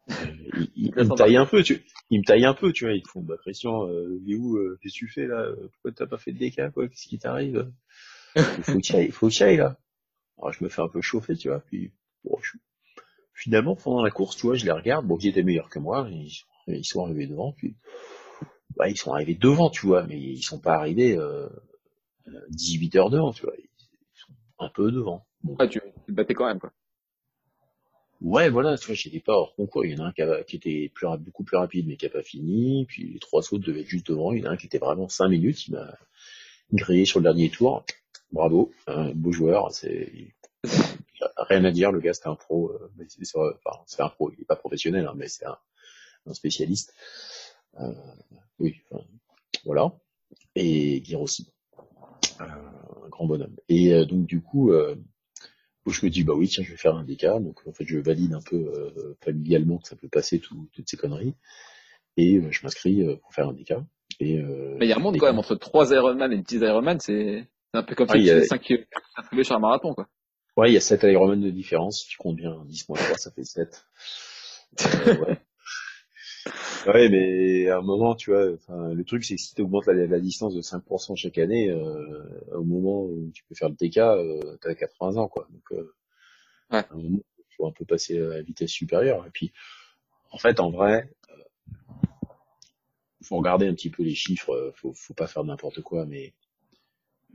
il, il, me taille un peu, tu, il me taille un peu, tu vois. Ils font, bah Christian, euh, où, euh, qu'est-ce que tu fais là? Pourquoi t'as pas fait de déca, quoi? Qu'est-ce qui t'arrive? Il faut que tu faut que là. Alors je me fais un peu chauffer, tu vois. Puis bon, je... finalement pendant la course, tu vois, je les regarde. Bon, ils étaient meilleurs que moi. Ils, ils sont arrivés devant, puis bah, ils sont arrivés devant, tu vois, mais ils sont pas arrivés euh, 18 heures devant, tu vois. Ils sont un peu devant. Bon. Ah, tu, tu te battais quand même, quoi. Ouais, voilà, tu vois, j'étais pas hors concours. Il y en a un qui, était plus, beaucoup plus rapide, mais qui a pas fini. Puis les trois autres devaient être juste devant. Il y en a un qui était vraiment cinq minutes. Il m'a grillé sur le dernier tour. Bravo, beau joueur. C'est rien à dire. Le gars, c'était un pro. Euh, c'est c'est un pro. Il est pas professionnel, hein, mais c'est un, spécialiste. Euh, oui, voilà. Et Guire aussi, un grand bonhomme. Et euh, donc du coup. Euh, je me dis bah oui tiens je vais faire un DK donc en fait je valide un peu euh, familialement que ça peut passer tout, toutes ces conneries. Et euh, je m'inscris euh, pour faire un DK et mais il y a un monde quand même entre 3 Ironman et 10 Ironman c'est un peu comme ah, si tu 5 km sur un marathon quoi. Ouais il y a 7 Ironman de différence. Si tu comptes bien 10 moins 3 ça fait 7 ouais Ouais, mais à un moment, tu vois, le truc, c'est que si tu augmentes la, la, distance de 5% chaque année, euh, au moment où tu peux faire le DK, euh, t'as 80 ans, quoi. Donc, euh, Ouais. à un moment, il faut un peu passer à la vitesse supérieure. Et puis, en fait, en vrai, euh, faut regarder un petit peu les chiffres. euh, Faut, faut pas faire n'importe quoi, mais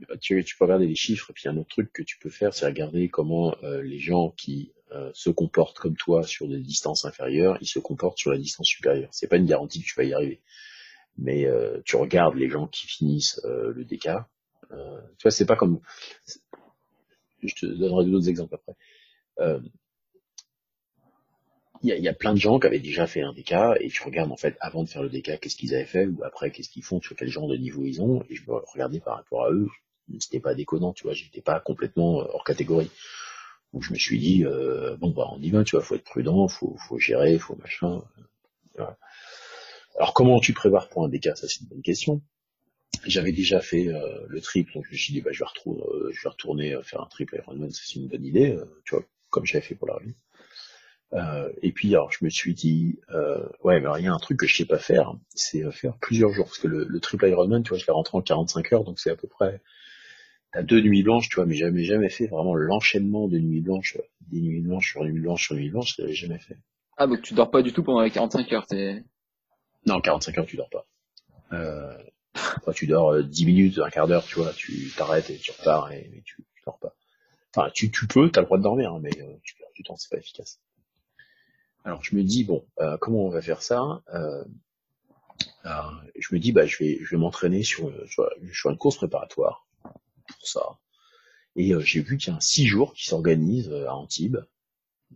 euh, tu, tu peux regarder les chiffres. Et puis, un autre truc que tu peux faire, c'est regarder comment les gens qui se comportent comme toi sur des distances inférieures, ils se comportent sur la distance supérieure. C'est pas une garantie que tu vas y arriver mais euh, tu regardes les gens qui finissent euh, le DK, euh, tu vois, c'est pas comme, je te donnerai d'autres exemples après. Euh, Il y, a, il plein de gens qui avaient déjà fait un DK et tu regardes en fait avant de faire le DK qu'est-ce qu'ils avaient fait ou après qu'est-ce qu'ils font, sur quel genre de niveau ils ont et je me regardais par rapport à eux, c'était pas déconnant, tu vois, j'étais pas complètement euh, hors catégorie. Donc je me suis dit euh, bon bah on y va, tu vois, faut être prudent, faut, faut gérer, faut machin. euh. Alors comment tu prépares pour un DK Ça c'est une bonne question. J'avais déjà fait euh, le triple, donc je me suis dit bah je vais, retourner, je vais retourner euh, faire un triple Ironman, c'est une bonne idée, euh, tu vois, comme j'avais fait pour la revue. Euh, et puis alors je me suis dit euh, ouais mais il y a un truc que je sais pas faire, c'est euh, faire plusieurs jours parce que le, le triple Ironman, tu vois, je l'ai rentré en 45 heures, donc c'est à peu près t'as deux nuits blanches, tu vois, mais jamais jamais fait vraiment l'enchaînement de nuits blanches, euh, des nuits blanches sur nuits blanches sur nuits blanches, je l'avais jamais fait. Ah, donc tu dors pas du tout pendant les 45 heures. T'es... Non, 45 heures, tu dors pas. Euh, tu dors euh, 10 minutes, un quart d'heure, tu vois, tu t'arrêtes et tu repars, et, mais tu, tu dors pas. Enfin, tu, tu peux, t'as le droit de dormir, hein, mais euh, tu perds du temps, c'est pas efficace. Alors, je me dis, bon, euh, comment on va faire ça euh, euh, Je me dis, bah, je vais, je vais m'entraîner sur, euh, sur, sur une course préparatoire pour ça. Et euh, j'ai vu qu'il y a un 6 jours qui s'organise euh, à Antibes.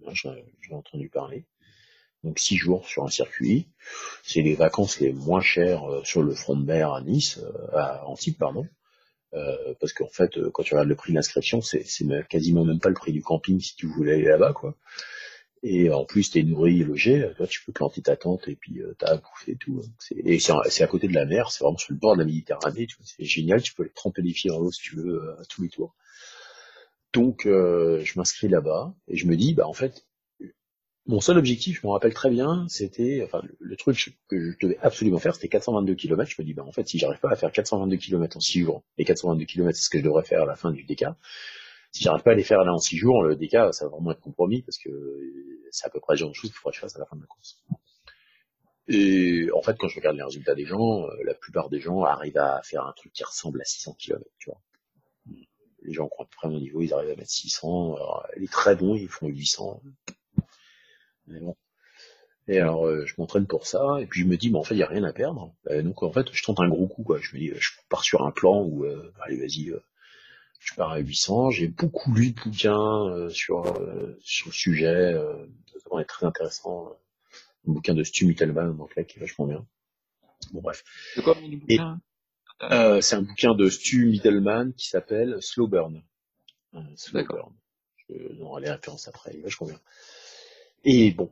J'en j'en ai entendu parler. Donc 6 jours sur un circuit. C'est les vacances les moins chères euh, sur le front de mer à Nice, à Antibes, pardon. Parce qu'en fait, quand tu regardes le prix de l'inscription, c'est quasiment même pas le prix du camping si tu voulais aller là-bas, quoi. Et en plus, t'es nourri et logé, toi tu peux planter ta tente et puis euh, t'as à bouffer et tout. C'est- Et c'est à côté de la mer, c'est vraiment sur le bord de la Méditerranée, c'est génial, tu peux aller tremper les pieds dans l'eau si tu veux euh, à tous les tours. Donc euh, je m'inscris là-bas et je me dis, bah en fait, mon seul objectif, je me rappelle très bien, c'était, enfin, le, le truc que je devais absolument faire, c'était 422 km. Je me dis, bah, en fait, si j'arrive pas à faire 422 km en 6 jours, et 422 km, c'est ce que je devrais faire à la fin du DK, si j'arrive pas à les faire là en 6 jours, le DK, ça va vraiment être compromis, parce que c'est à peu près le genre de choses qu'il faudra que je fasse à la fin de la course. Et en fait, quand je regarde les résultats des gens, euh, la plupart des gens arrivent à faire un truc qui ressemble à 600 km, tu vois. Les gens ont à peu près mon niveau, ils arrivent à mettre 600. Alors, les très bons, ils font 800. Mais bon. Et alors, euh, je m'entraîne pour ça, et puis je me dis, mais en fait, il n'y a rien à perdre. Donc, en fait, je tente un gros coup. Je me dis, je pars sur un plan où, euh, allez, vas-y, je pars à 800. J'ai beaucoup lu de bouquins euh, sur, euh, sur le sujet, euh, notamment est très intéressant. euh, un bouquin de Stu Mittelman en anglais qui est vachement bien. Bon, bref. C'est quoi le bouquin Euh, c'est un bouquin de Stu Mittelman qui s'appelle Slow Burn. Slow. Burn. Je donnerai les références après, il est vachement bien. Et bon,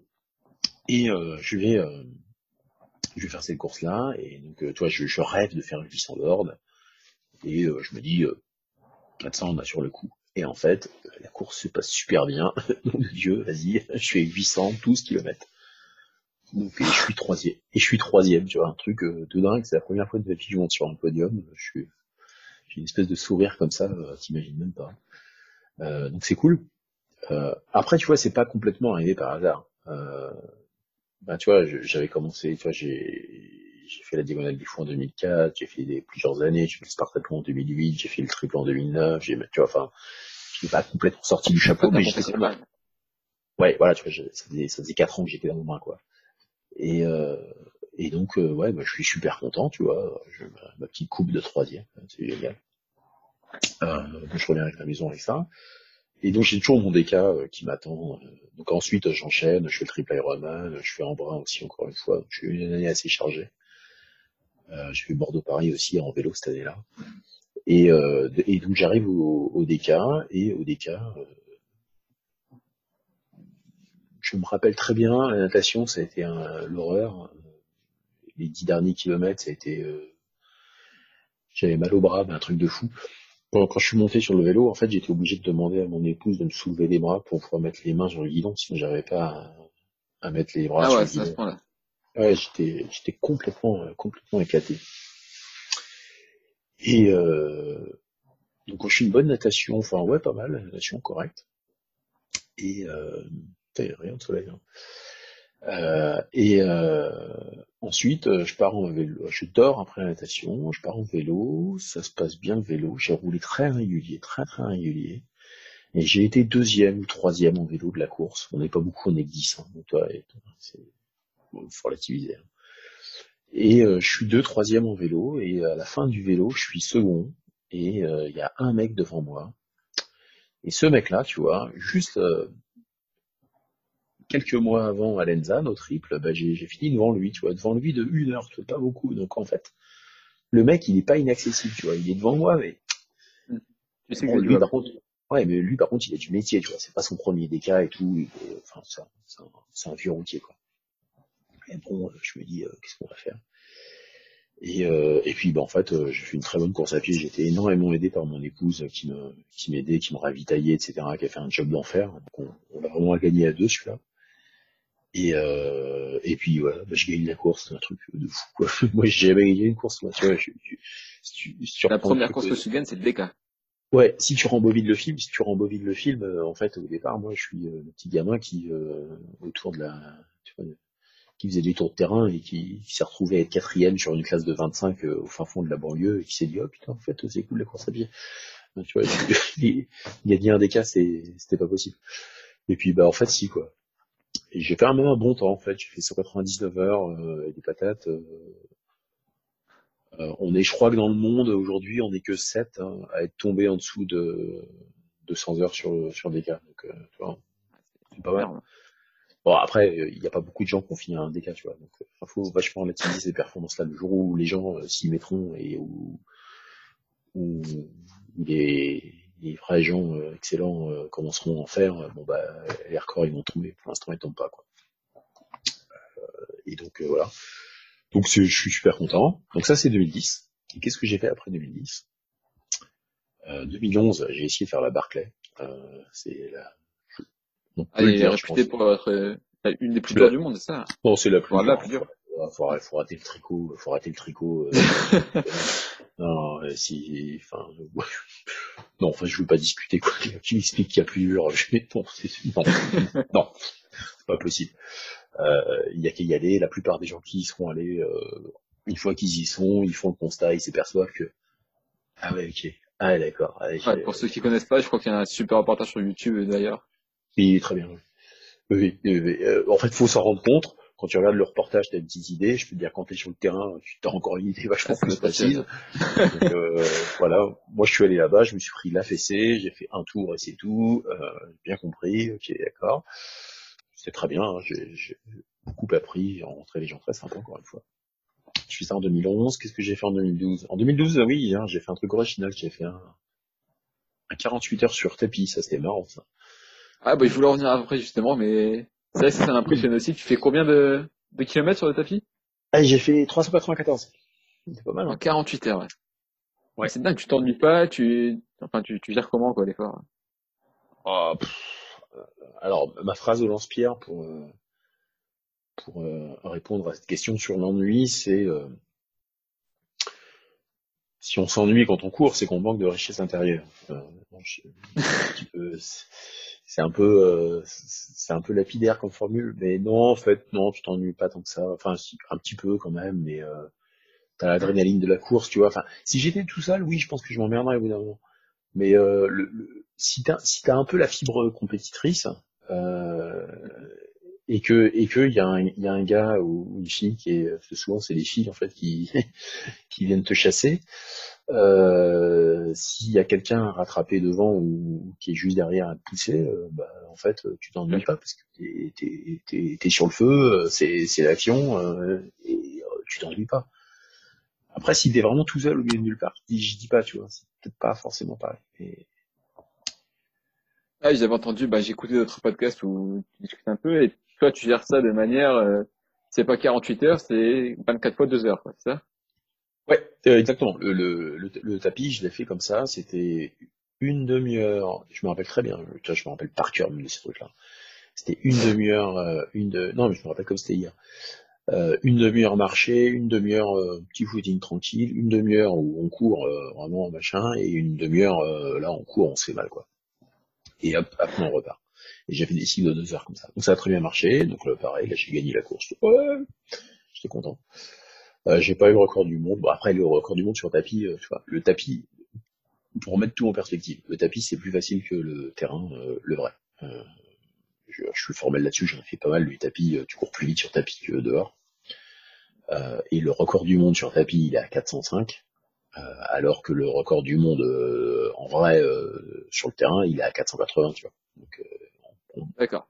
et je vais je vais faire cette course là et donc toi je, je rêve de faire une 800 board et je me dis 400 on a sur le coup. Et en fait la course se passe super bien. Mon dieu vas-y je fais 812 km donc et je suis troisième et je suis troisième tu vois un truc euh, de dingue. C'est la première fois de ma vie que je monte sur un podium. Suis j'ai une espèce de sourire comme ça euh, t'imagines même pas. Euh, donc c'est cool. Après tu vois c'est pas complètement arrivé par hasard. Ben, tu vois, j'avais commencé, tu vois, j'ai j'ai fait la diagonale du fou en 2004, j'ai fait des, plusieurs années, j'ai fait le Spartathlon en 2008, j'ai fait le triple en 2009, j'ai, tu vois, enfin, je n'ai pas complètement sorti du chapeau, mais j'étais quand même, ouais, voilà, tu vois, je- ça faisait, ça faisait quatre ans que j'étais dans mon bain, quoi. Et, euh, et donc, euh, ouais, bah, je suis super content, tu vois, je, ma, ma petite coupe de troisième, c'est génial. Euh, je reviens avec la maison avec ça. Et donc j'ai toujours mon DK euh, qui m'attend. euh, Donc ensuite j'enchaîne, je fais le triple Ironman, je fais Embrun aussi encore une fois. Donc, je suis une année assez chargée. Euh, j'ai fait Bordeaux-Paris aussi en vélo cette année-là. Et, euh, et donc j'arrive au, au DK et au DK, euh, je me rappelle très bien la natation, ça a été l'horreur. Les dix derniers kilomètres, ça a été, euh, j'avais mal au bras, mais un truc de fou. Quand, quand je suis monté sur le vélo, en fait, j'étais obligé de demander à mon épouse de me soulever les bras pour pouvoir mettre les mains sur le guidon, sinon j'arrivais pas à, à mettre les bras Ah sur ouais, le guidon. Ouais, j'étais, j'étais complètement, euh, complètement éclaté. Et euh, quand je suis une bonne natation, enfin ouais, pas mal, natation correcte. Et euh, rien de soleil. Hein. Euh, et euh, ensuite, euh, je pars en vélo, je dors après la natation, je pars en vélo, ça se passe bien le vélo, j'ai roulé très régulier, très très régulier. Et j'ai été deuxième ou troisième en vélo de la course. On n'est pas beaucoup, on est 10. Hein, donc faut relativiser. Hein. Et euh, je suis deux troisième en vélo, et à la fin du vélo, je suis second, et il y a un mec devant moi. Et ce mec-là, tu vois, juste quelques mois avant Alenza, nos triples, bah, j'ai fini devant lui, tu vois, devant lui de une heure, pas beaucoup. Donc en fait, le mec, il est pas inaccessible, tu vois, il est devant moi, mais lui, par contre, ouais, mais lui, par contre, il a du métier, tu vois, c'est pas son premier DK et tout, enfin, c'est un, vieux routier, quoi. Et bon, je me dis, euh, qu'est-ce qu'on va faire? Et, euh, et puis, bah, en fait, euh, j'ai fait une très bonne course à pied. J'étais énormément aidé par mon épouse qui me, qui m'aidait, qui me ravitaillait, etc., qui a fait un job d'enfer. Donc, on, on a vraiment gagné à deux, celui-là. Et, euh, et puis voilà, bah, je gagne la course, c'est un truc de fou quoi. moi j'ai jamais gagné une course, moi, tu vois. Je, je, la première course que tu gagnes, c'est le DK. Ouais, si tu rembobines le film, si tu rembobines le film, euh, en fait au départ, moi je suis euh, le petit gamin qui euh, autour de la, tu vois, qui faisait des tours de terrain et qui, s'est retrouvé à être quatrième sur une classe de 25 au fin fond de la banlieue et qui s'est dit oh putain en fait c'est cool la course à pied. tu vois, gagner un DK c'était pas possible. Et puis bah en fait si quoi. J'ai fait un même un bon temps en fait, j'ai fait 199 heures euh, et des patates. Euh, euh, on est, je crois que dans le monde aujourd'hui, on n'est que 7 hein, à être tombé en dessous de 200 heures sur sur des cas. Donc, euh, tu vois, c'est pas mal. Bon après, il n'y a pas beaucoup de gens qui ont fini un DK, tu vois. Donc, il faut vachement relativiser ces performances-là. Le jour où les gens s'y mettront et où, où les les vrais gens euh, excellents euh, commenceront à en faire, euh, bon bah les records ils vont tomber. Pour l'instant ils tombent pas quoi. et donc voilà. Donc je suis super content. Donc ça c'est 2010. Et qu'est-ce que j'ai fait après 2010 2011 j'ai essayé de faire la Barclay. c'est la. Donc, Elle est réputée pour être une des plus dures du monde, c'est ça? Bon c'est la plus, la plus dure. Faut, faut, rater le tricot, faut rater le tricot. non, si, enfin, non, enfin, je veux pas discuter quoi. Qui m'explique qu'il y a plus dur bon, non, non, c'est pas possible. Euh, il y a qu'à y aller. La plupart des gens qui y seront allés, euh, une fois qu'ils y sont, ils font le constat, ils s'aperçoivent que ah ouais, ok, ah d'accord. pour ceux qui connaissent pas, je crois qu'il y a un super reportage sur YouTube d'ailleurs. Oui, très bien. Oui. Euh, en fait, faut s'en rendre compte quand tu regardes le reportage, tu as une petite idée. Je peux te dire, quand tu es sur le terrain, tu as encore une idée vachement plus précise. Euh, voilà, moi je suis allé là-bas, je me suis pris la fessée, j'ai fait un tour et c'est tout. Euh, bien compris, ok, d'accord. C'est très bien, hein, j'ai beaucoup appris, j'ai rencontré des gens très sympas encore une fois. Je fais ça en 2011. Qu'est-ce que j'ai fait en 2012 En 2012, oui, hein, j'ai fait un truc original. J'ai fait un, un 48 heures sur tapis. Ça, c'était marrant, ça. Ah, bah, il voulais revenir après, justement, mais c'est ça m'impressionne aussi. Tu fais combien de, de kilomètres sur le tapis? Ah, J'ai fait 394. C'est pas mal. Hein. En 48 heures, ouais. ouais. C'est dingue, tu t'ennuies pas, tu, enfin, tu, tu gères comment, quoi, l'effort? Oh, Alors, ma phrase au lance-pierre pour, euh, pour euh, répondre à cette question sur l'ennui, c'est euh, si on s'ennuie quand on court, c'est qu'on manque de richesse intérieure. Euh, c'est un peu euh, c'est un peu lapidaire comme formule mais non en fait non tu t'ennuies pas tant que ça. Enfin un petit peu quand même mais euh, t'as l'adrénaline de la course tu vois. Enfin si j'étais tout seul oui je pense que je m'emmerderais au bout d'un moment. Mais euh, si t'as si t'as un peu la fibre compétitrice euh, et que et que il y a un il y a un gars ou une fille qui est souvent c'est les filles en fait qui qui viennent te chasser euh, s'il y a quelqu'un à rattraper devant ou qui est juste derrière à te pousser, euh, bah, en fait, tu t'ennuies pas parce que t'es es, es, sur le feu, euh, c'est l'action et tu t'ennuies pas. Après, si t'es vraiment tout seul au milieu de nulle part, je dis pas, tu vois, c'est peut-être pas forcément pareil. Et... Ah, j'avais entendu, bah, écouté d'autres podcasts où tu discutes un peu et toi, tu gères ça de manière, c'est pas 48 heures, c'est 24 fois 2 heures, c'est ça? Ouais, euh, exactement. Le, tapis, je l'ai fait comme ça. C'était une demi-heure. Je me rappelle très bien. Je, je me rappelle par cœur de ces trucs-là. C'était une demi-heure, euh, une de. Non, mais je me rappelle comme c'était hier. Euh, une demi-heure marché, une demi-heure euh, petit footing tranquille, une demi-heure où on court euh, vraiment machin, et une demiheure là on court, on se fait mal quoi. Et hop, après on repart. Et j'ai fait des cycles de deux heures comme ça. Donc ça a très bien marché. Donc là, pareil, là j'ai gagné la course. Ouais, j'étais content. Euh, j'ai pas eu le record du monde. Bon, après le record du monde sur tapis, tu vois, le tapis, pour mettre tout en perspective, le tapis c'est plus facile que le terrain, le vrai je, suis formel là-dessus, j'en ai fait pas mal du tapis, euh, tu cours plus vite sur tapis que dehors. Euh, et le record du monde sur tapis, il est à 405, euh, alors que le record du monde en vrai sur le terrain, il est à 480, tu vois. Donc, on, D'accord.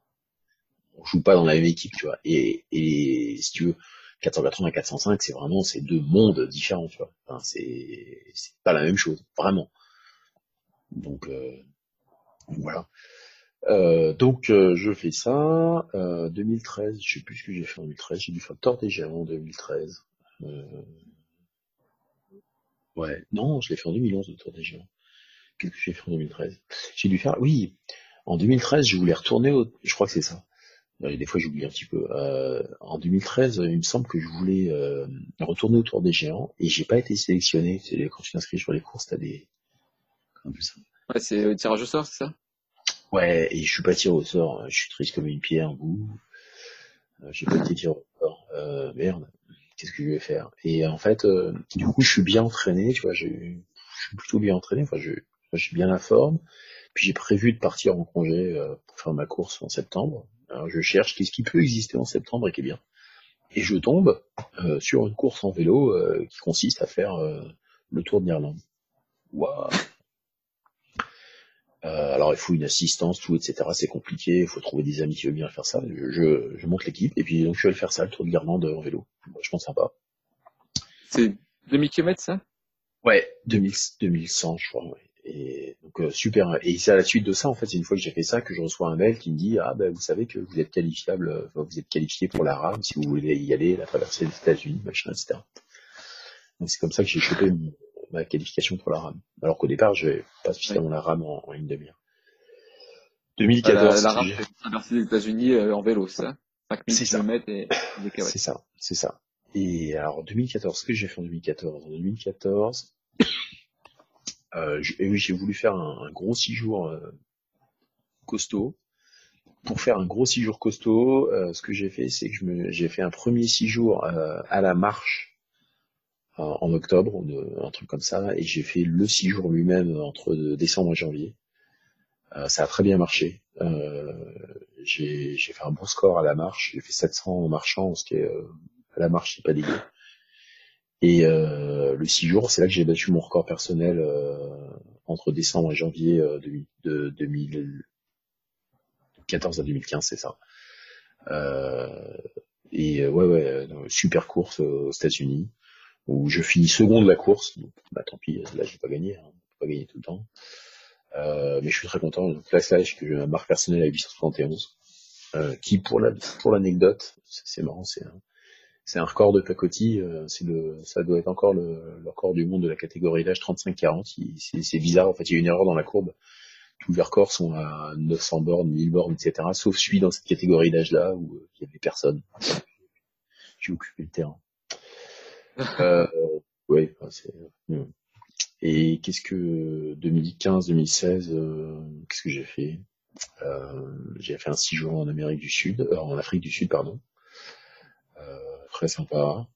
On joue pas dans la même équipe, tu vois. Et, et si tu veux, 480 405, c'est vraiment ces deux mondes différents, tu vois. C'est pas la même chose, vraiment. Donc voilà. Euh, donc euh, je fais ça. Euh, 2013, je sais plus ce que j'ai fait en 2013. J'ai dû faire Géants en 2013. Euh, ouais, non, je l'ai fait en 2011 le Tour des Géants. Qu'est-ce que j'ai fait en 2013 J'ai dû faire, oui, en 2013, je voulais retourner au, je crois que c'est ça. Des fois, j'oublie un petit peu. en 2013, il me semble que je voulais retourner au Tour des Géants et j'ai pas été sélectionné. Quand tu t'inscris sur les courses, t'as des, ça? Ouais, c'est le tirage au sort, c'est ça? Ouais, et je suis pas tiré au sort, je suis triste comme une pierre. Euh, j'ai pas été tiré au sort. Euh, merde, qu'est-ce que je vais faire? Et en fait, euh, du coup, je suis bien entraîné, tu vois, je suis plutôt bien entraîné, enfin, je, j'ai bien la forme. Puis j'ai prévu de partir en congé pour faire ma course en septembre. Alors je cherche qu'est-ce qui peut exister en septembre et qui est bien. Et je tombe sur une course en vélo qui consiste à faire le Tour d'Irlande. Waouh euh, alors il faut une assistance, tout, etc. C'est compliqué, il faut trouver des amis qui veulent bien faire ça. Je, je, monte l'équipe et puis donc je vais le faire ça, le tour de l'Irlande en vélo. Je pense sympa. C'est 2000 km ça? Ouais, 2000, 2100 je crois. Ouais. Et donc euh, super. Et c'est à la suite de ça en fait, c'est une fois que j'ai fait ça que je reçois un mail qui me dit ah ben vous savez que vous êtes qualifiable, euh, vous êtes qualifié pour la rame si vous voulez y aller, la traversée des États-Unis, machin, etc. Donc c'est comme ça que j'ai chopé mon, ma qualification pour la rame. Alors qu'au départ, je vais pas suffisamment la rame en, une demi-heure. 2014. La, la rame, c'est traverser les États-Unis euh, en vélo, ça? 5000 km et C'est ça, c'est ça. Et alors 2014, ce que j'ai fait en 2014 En 2014, euh, j'ai voulu faire un, gros six jours euh, costaud. Pour faire un gros six jours costaud, euh, ce que j'ai fait, c'est que j'ai fait un premier six jours à la marche en octobre, un truc comme ça, et j'ai fait le six jours lui-même entre décembre et janvier. Euh, ça a très bien marché. Euh, j'ai fait un bon score à la marche. J'ai fait 700 en marchant, ce qui est euh, à la marche, c'est pas dégueu. Et euh, le six jours, c'est là que j'ai battu mon record personnel entre décembre et janvier de, 2014 à 2015, c'est ça. et ouais, ouais, super course aux États-Unis où je finis second de la course. Bah, tant pis, là, j'ai pas gagné, hein, pas gagner tout le temps. Euh, mais je suis très content. Donc là, que j'ai ma marque personnelle à 871, euh, qui pour la pour l'anecdote, c'est marrant, c'est un, c'est un record de Pacotti. Euh, c'est le, ça doit être encore le, le, record du monde de la catégorie d'âge 35-40. C'est bizarre. En fait, il y a une erreur dans la courbe. Tous les records sont à 900 bornes, 1000 bornes, etc. Sauf celui dans cette catégorie d'âge-là où euh, il y avait personne. J'ai occupé le terrain. Euh, ouais, c'est. Euh, et qu'est-ce que 2015, 2016, euh, qu'est-ce que j'ai fait? Euh, J'ai fait un six jours en Amérique du Sud, euh, en Afrique du Sud, pardon. Très sympa.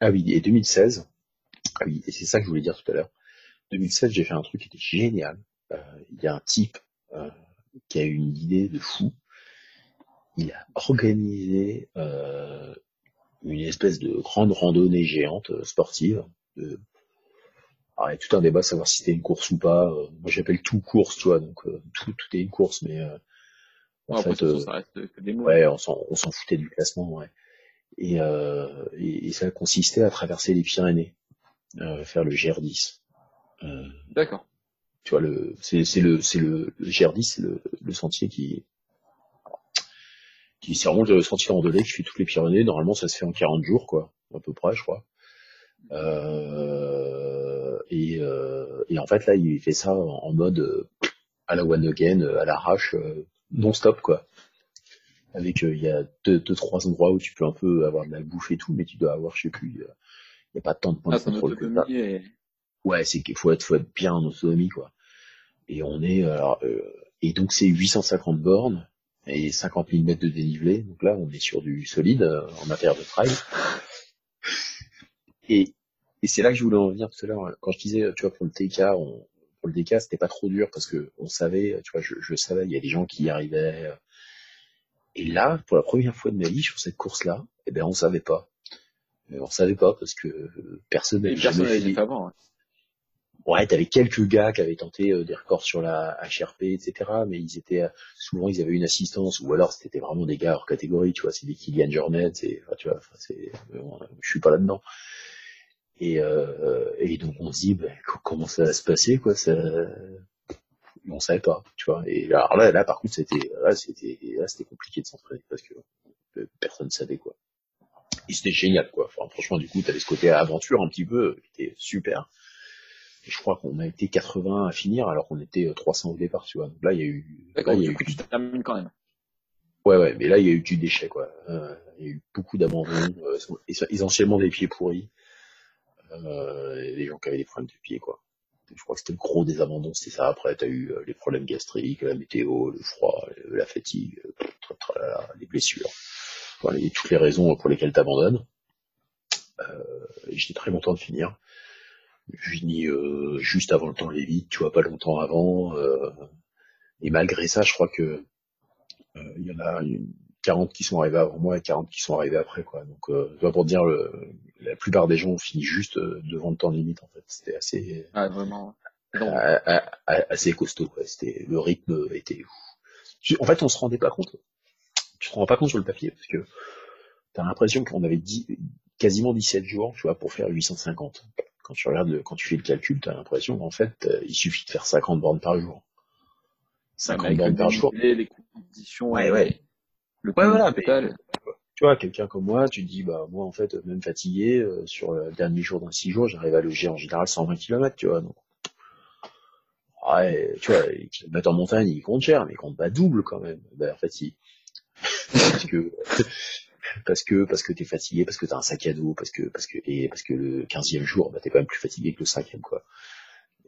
ah oui, et 2016. Ah oui, et c'est ça que je voulais dire tout à l'heure. 2016, j'ai fait un truc qui était génial. Il y a un type qui a eu une idée de fou. Il a organisé euh, une espèce de grande randonnée géante euh, sportive. Il y a tout un débat savoir si c'était une course ou pas. Euh, moi, j'appelle tout course, tu donc euh, tout, tout est une course, mais en fait, ça reste des mots. ouais, on s'en foutait du classement, ouais. Et, et, ça consistait à traverser les Pyrénées, faire le GR10. D'accord. Tu vois, le, c'est, le, c'est le, le GR10, c'est le, le sentier qui, qui c'est le sentier randonnée qui fait toutes les Pyrénées. Normalement, ça se fait en 40 jours, quoi, à peu près, je crois. Euh, et, euh, et, en fait, là, il fait ça en, mode euh, à la one again, à l'arrache, non stop, quoi. avec il y a deux, deux, trois endroits où tu peux un peu avoir de la bouffe et tout, mais tu dois avoir, je sais plus, il n'y a pas tant de points Ah, de son contrôle que ça. Ouais, c'est qu'il faut être, faut être bien en autonomie, quoi. Et on est, alors, euh, et donc c'est 850 bornes et 50 000 mètres de dénivelé. Donc là, on est sur du solide euh, en matière de trail. Et, et c'est là que je voulais en venir tout à l'heure. Quand je disais, tu vois, pour le TK, on, pour le DK, c'était pas trop dur parce que on savait, tu vois, je, je savais, il y a des gens qui y arrivaient. Et là, pour la première fois de ma vie, sur cette course-là, eh ben, on savait pas. Euh, On savait pas parce que euh, personne n'avait jamais fait. avant. hein. Ouais, t'avais quelques gars qui avaient tenté euh, des records sur la HRP, etc. Mais ils étaient euh, souvent ils avaient une assistance ou alors c'était vraiment des gars hors catégorie, tu vois, c'est des Kylian Jornet, c'est, enfin, tu vois, c'est, euh, je suis pas là-dedans. Et, euh, et donc on se dit ben, co- comment ça va se passer, quoi. Ça, on savait pas, tu vois. Et alors là, là par contre c'était, là c'était, là c'était compliqué de s'entraîner parce que euh, personne savait quoi. Et c'était génial, quoi. Enfin, franchement, du coup, t'avais ce côté aventure un petit peu, qui était super. Et je crois qu'on a été 80 à finir alors qu'on était euh, 300 au départ, tu vois. Donc là, il y a eu, là, y a du eu coup, tu termines quand même. Ouais, ouais, mais là, il y a eu du déchet, quoi. Euh, il y a eu beaucoup d'abandon, euh, es- essentiellement des pieds pourris, euh, et des gens qui avaient des problèmes de pieds, quoi. Je crois que c'était le gros des abandons, c'était ça. Après, t'as eu euh, les problèmes gastriques, la météo, le froid, le- la fatigue, euh, les blessures. Et toutes les raisons pour lesquelles t'abandonnes. Euh, et J'étais très content de finir. Je finis euh, juste avant le temps Lévite, tu vois, pas longtemps avant. euh, et malgré ça, je crois que euh, il y en a une 40 qui sont arrivés avant moi et 40 qui sont arrivés après, quoi. Donc, euh, tu vois, pour dire, le, la plupart des gens ont fini juste euh, devant le temps limite, en fait. C'était assez, Ouais, vraiment. Donc, a- a- a- assez costaud, quoi. C'était, le rythme était, en fait, on se rendait pas compte. Tu te rends pas compte sur le papier parce que t'as l'impression qu'on avait dit, quasiment 17 jours, tu vois, pour faire 850. Quand tu regardes, le- quand tu fais le calcul, t'as l'impression qu'en fait, euh, il suffit de faire 50 bornes par jour. 50 avec le bornes par jour. les conditions, Ouais, ouais. Le Ouais, voilà, mais- tu vois, quelqu'un comme moi, tu te dis, bah, moi, en fait, même fatigué, euh, sur le dernier jour d'un 6 jours, j'arrive à loger en général 120 km, tu vois, donc. Ouais, tu vois, les kilomètres en montagne, ils comptent cher, mais ils comptent pas double, quand même. Ben, en fait, si. parce que, parce que, parce que t'es fatigué, parce que t'as un sac à dos, parce que, parce que, et parce que le 15e jour, bah, t'es quand même plus fatigué que le cinquième, quoi.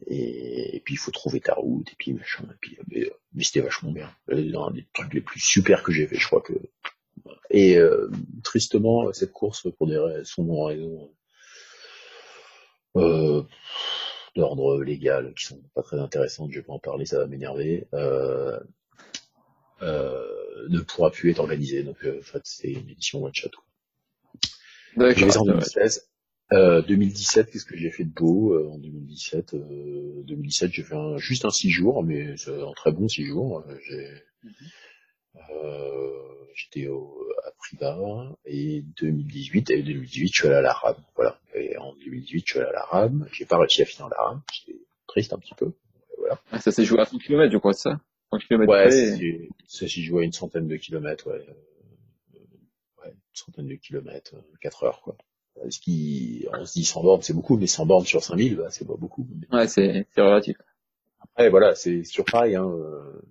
Et, et puis, il faut trouver ta route, et puis, machin, et puis, mais, mais c'était vachement bien. Euh, Un des trucs les plus super que j'ai fait, je crois que, et euh, tristement, cette course, pour des sombres raisons euh, d'ordre légal, qui sont pas très intéressantes, je vais pas en parler, ça va m'énerver, euh, euh, ne pourra plus être organisée. Donc, euh, en fait, c'est une édition one shot. quoi. D'accord. Je vais en ouais. 2016. Euh, 2017, qu'est-ce que j'ai fait de beau euh, en 2017 euh, 2017, j'ai fait un, juste un 6 jours, mais c'est un très bon 6 jours. Euh, J'ai, euh, j'étais au, à Privas et 2018, et 2018, je suis allé à la rame. Voilà. Et en 2018, je suis allé à la rame. J'ai pas réussi à finir la rame. J'étais triste un petit peu. Voilà. Ah, Ça s'est joué à 100 km, je crois, ça? 100 km Ouais, c'est, ça s'y jouait à une centaine de kilomètres, ouais. Euh, ouais, une centaine de kilomètres, 4 heures, quoi. Euh, Ce qui, on se dit 100 bornes, c'est beaucoup, mais 100 bornes sur 5000, bah, c'est pas beaucoup. Mais Ouais, c'est relatif. Après, voilà, c'est sur pareil, hein. euh,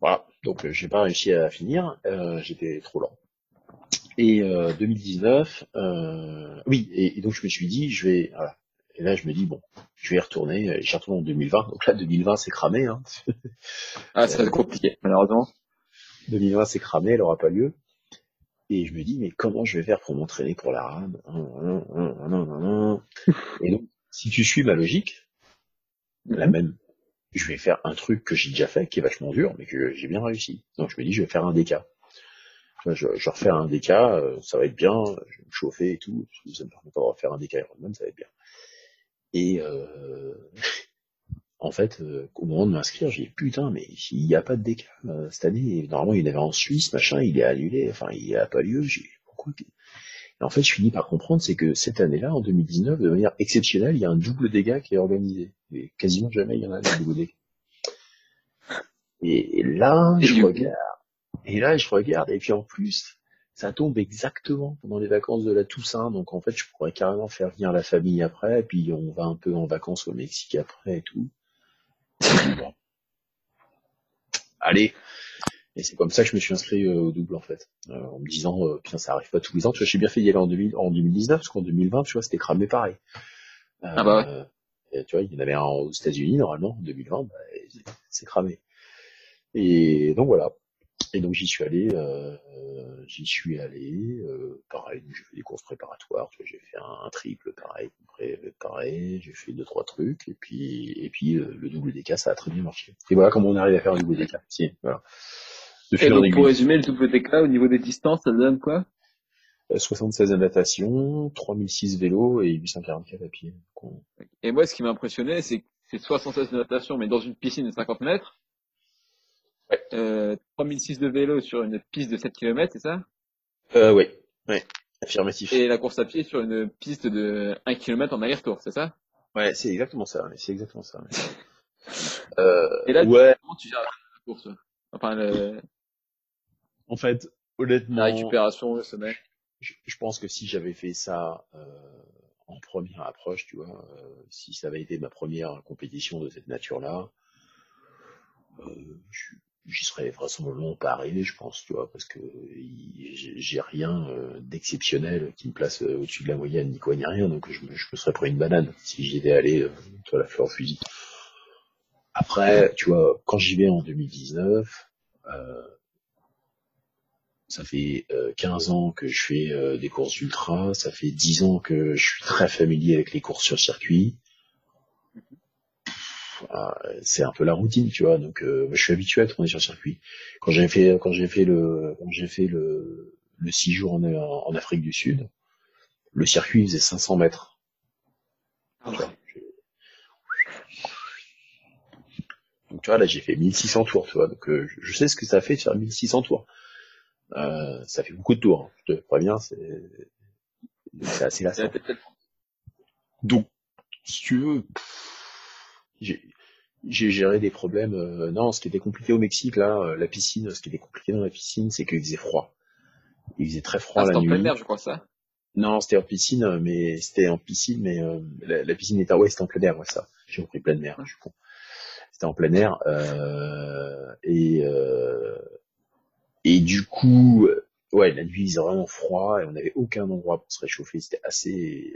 Voilà. Donc, euh, j'ai pas réussi à finir. euh, j'étais trop lent. Et euh, 2019, euh, oui, et, et donc je me suis dit, je vais, voilà. Et là, je me dis, bon, je vais y retourner. et J'y retourne en 2020. Donc là, 2020, c'est cramé. Hein. Ah, ça va être compliqué, malheureusement. 2020, c'est cramé, elle aura pas lieu. Et je me dis, mais comment je vais faire pour m'entraîner pour la rame Et donc, si tu suis ma logique, la même, je vais faire un truc que j'ai déjà fait, qui est vachement dur, mais que j'ai bien réussi. Donc je me dis, je vais faire un DK. Je, je refais un DK, euh, ça va être bien, je vais me chauffer et tout, ça me permettra de refaire un DK Ironman, ça va être bien. Et euh, en fait, euh, au moment de m'inscrire, j'ai dit putain, mais il n'y a pas de DK euh, cette année. Normalement, il y en avait en Suisse, machin, il est annulé, enfin, il n'a pas lieu. J'ai pourquoi Et en fait, je finis par comprendre, c'est que cette année-là, en 2019, de manière exceptionnelle, il y a un double dégât qui est organisé. Et quasiment jamais il y en a un double dégât. Et, et là, Et je regarde. Et là, je regarde. Et puis en plus, ça tombe exactement pendant les vacances de la Toussaint. Donc en fait, je pourrais carrément faire venir la famille après. Et puis on va un peu en vacances au Mexique après et tout. Bon. allez. Et c'est comme ça que je me suis inscrit euh, au double en fait, euh, en me disant euh, putain ça arrive pas tous les ans. Tu vois, j'ai bien fait d'y aller en, 2000, en 2019 parce qu'en 2020, tu vois, c'était cramé pareil. ah bah ouais. tu vois, il y en avait un aux États-Unis normalement en 2020, bah, c'est cramé. Et donc voilà. Et donc j'y suis allé, euh, j'y suis allé, euh, pareil, j'ai fait des courses préparatoires, j'ai fait un, triple, pareil, pareil, j'ai fait deux trois trucs, et puis et puis euh, le double DK ça a très bien marché. Et voilà comment on arrive à faire un double DK. Si, voilà. et donc pour résumer le double DK au niveau des distances, ça donne quoi? 76 de natation, 3006 vélo et 844 à pied. Et moi, ce qui m'a impressionné, c'est que c'est 76 de natation, mais dans une piscine de 50 mètres. Euh, 3006 de vélo sur une piste de 7 km, c'est ça? Euh, Oui, oui, affirmatif. Et la course à pied sur une piste de 1 km en aller-retour, c'est ça? Ouais, c'est exactement ça. C'est exactement ça. euh, Et là, ouais. comment tu gères la course Enfin, le... En fait, honnêtement. La récupération, le sommet. Je, je pense que si j'avais fait ça euh, en première approche, tu vois, euh, si ça avait été ma première compétition de cette nature-là, euh, j'y serais vraisemblablement pas arrivé, je pense, tu vois, parce que j'ai rien euh, d'exceptionnel qui me place euh, au-dessus de la moyenne, ni quoi, ni rien, donc je me, serais pris une banane si j'y étais allé, euh, toi, la fleur fusil. Après, tu vois, quand j'y vais en 2019, euh, ça fait 15 ans que je fais des courses ultra, ça fait 10 ans que je suis très familier avec les courses sur circuit. Ah, c'est un peu la routine, tu vois. Donc, euh, je suis habitué à tourner sur circuit. Quand j'ai fait, quand j'ai fait le, quand j'ai fait le, le six jours en, en, Afrique du Sud, le circuit faisait 500 mètres. Donc, tu vois, là, j'ai fait 1600 tours, tu vois. Donc, euh, je sais ce que ça fait de faire 1600 tours. Euh, ça fait beaucoup de tours. Hein. Je te préviens, c'est, c'est assez lassant. Donc, si tu veux, j'ai géré des problèmes. Euh, non, ce qui était compliqué au Mexique, là, euh, la piscine, ce qui était compliqué dans la piscine, c'est qu'il faisait froid. Il faisait très froid ah, la nuit. C'était en plein air, je crois ça. Non, c'était en piscine, mais c'était en piscine, mais euh, la, piscine était, ouais, c'était en plein air, ouais, ça. J'ai compris plein mer, je suis con. C'était en plein air, euh, et et du coup, ouais, la nuit il faisait vraiment froid et on n'avait aucun endroit pour se réchauffer. C'était assez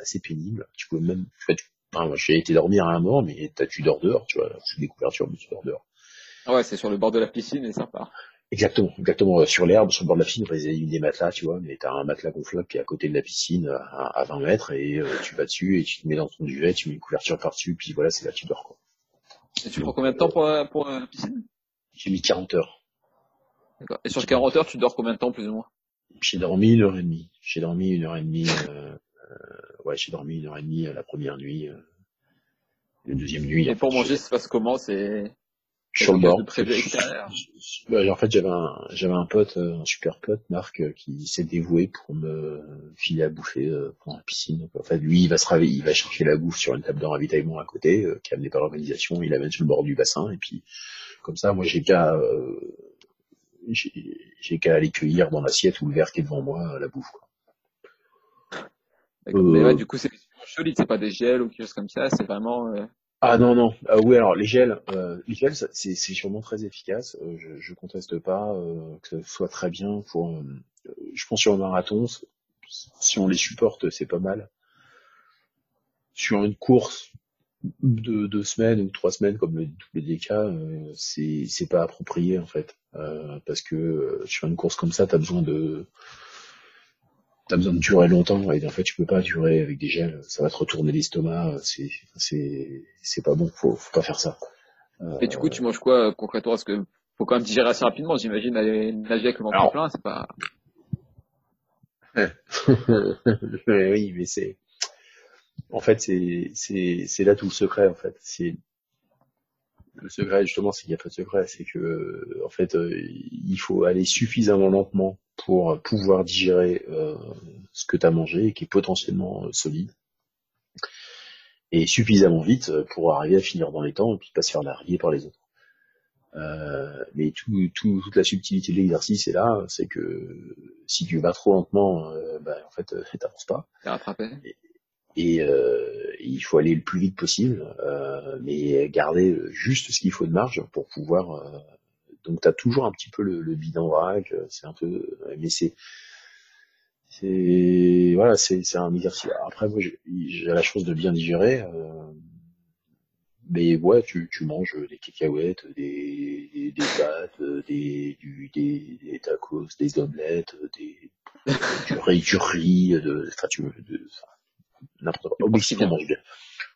assez pénible. Tu pouvais même, en Enfin, j'ai été dormir à un moment, mais tu dors dehors, tu vois. Suis des couvertures, mais tu dors dehors. Ah ouais, c'est sur le bord de la piscine et sympa. Exactement, exactement. Sur l'herbe, sur le bord de la piscine, il y a des matelas, tu vois, mais t'as un matelas gonflable qui est à côté de la piscine à, 20 mètres et euh, tu vas dessus et tu te mets dans ton duvet, tu mets une couverture par-dessus, puis voilà, c'est là que tu dors, quoi. Et tu prends combien de temps pour, pour la piscine? J'ai mis 40 heures. D'accord. Et sur 40 heures, tu dors combien de temps, plus ou moins? J'ai dormi une heure et demie. J'ai dormi une heure et demie, euh, euh, ouais, j'ai dormi une heure et demie la première nuit. Euh, la deuxième nuit. Et pour manger, ça se passe comment? C'est sur le bord. en fait, j'avais un, j'avais un pote, un super pote, Marc, qui s'est dévoué pour me filer à bouffer pour la piscine. en fait, lui, il va se réveiller, il va chercher la bouffe sur une table de ravitaillement à côté, qui est amenée par l'organisation, il l'amène sur le bord du bassin, et puis, comme ça, moi, j'ai qu'à, j'ai qu'à aller cueillir dans l'assiette ou le verre qui est devant moi la bouffe. Quoi. Mais ouais, du coup, c'est solide, c'est pas des gels ou quelque chose comme ça, c'est vraiment. Euh... Ah non non, ah, oui alors les gels, euh, les gels c'est c'est sûrement très efficace. Euh, je, je conteste pas euh, que ce soit très bien pour. Euh, je pense sur un marathon, si on les supporte, c'est pas mal. Sur une course de deux semaines ou trois semaines comme le WDK, euh, c'est c'est pas approprié en fait, parce que sur une course comme ça, t'as besoin de t'as besoin de durer longtemps et en fait tu peux pas durer avec des gels, ça va te retourner l'estomac, c'est c'est c'est pas bon, faut faut pas faire ça. Et du coup tu manges quoi concrètement? Parce que faut quand même digérer assez rapidement, j'imagine aller nager avec le ventre plein, c'est pas. oui, mais c'est en fait c'est c'est c'est là tout le secret en fait, c'est le secret justement c'est qu'il n'y a pas de secret, c'est que en fait euh, il faut aller suffisamment lentement pour pouvoir digérer euh, ce que tu as mangé et qui est potentiellement euh, solide et suffisamment vite pour arriver à finir dans les temps et puis pas se faire larguer par les autres. Euh, mais tout, tout, toute la subtilité de l'exercice est là, c'est que si tu vas trop lentement, euh, bah, en fait, t'avances pas. Et, et euh, il faut aller le plus vite possible, mais garder juste ce qu'il faut de marge pour pouvoir donc t'as toujours un petit peu le, le bide en vrac, c'est un peu, mais c'est, c'est, voilà, c'est, c'est un exercice. Après, moi, j'ai la chance de bien digérer. euh, mais ouais, tu, tu manges des cacahuètes, des, des pâtes, des, du, des, des tacos, des omelettes, des, du riz, du riz, de, enfin, tu, de, enfin, n'importe quoi. Au Mexique, on mange bien.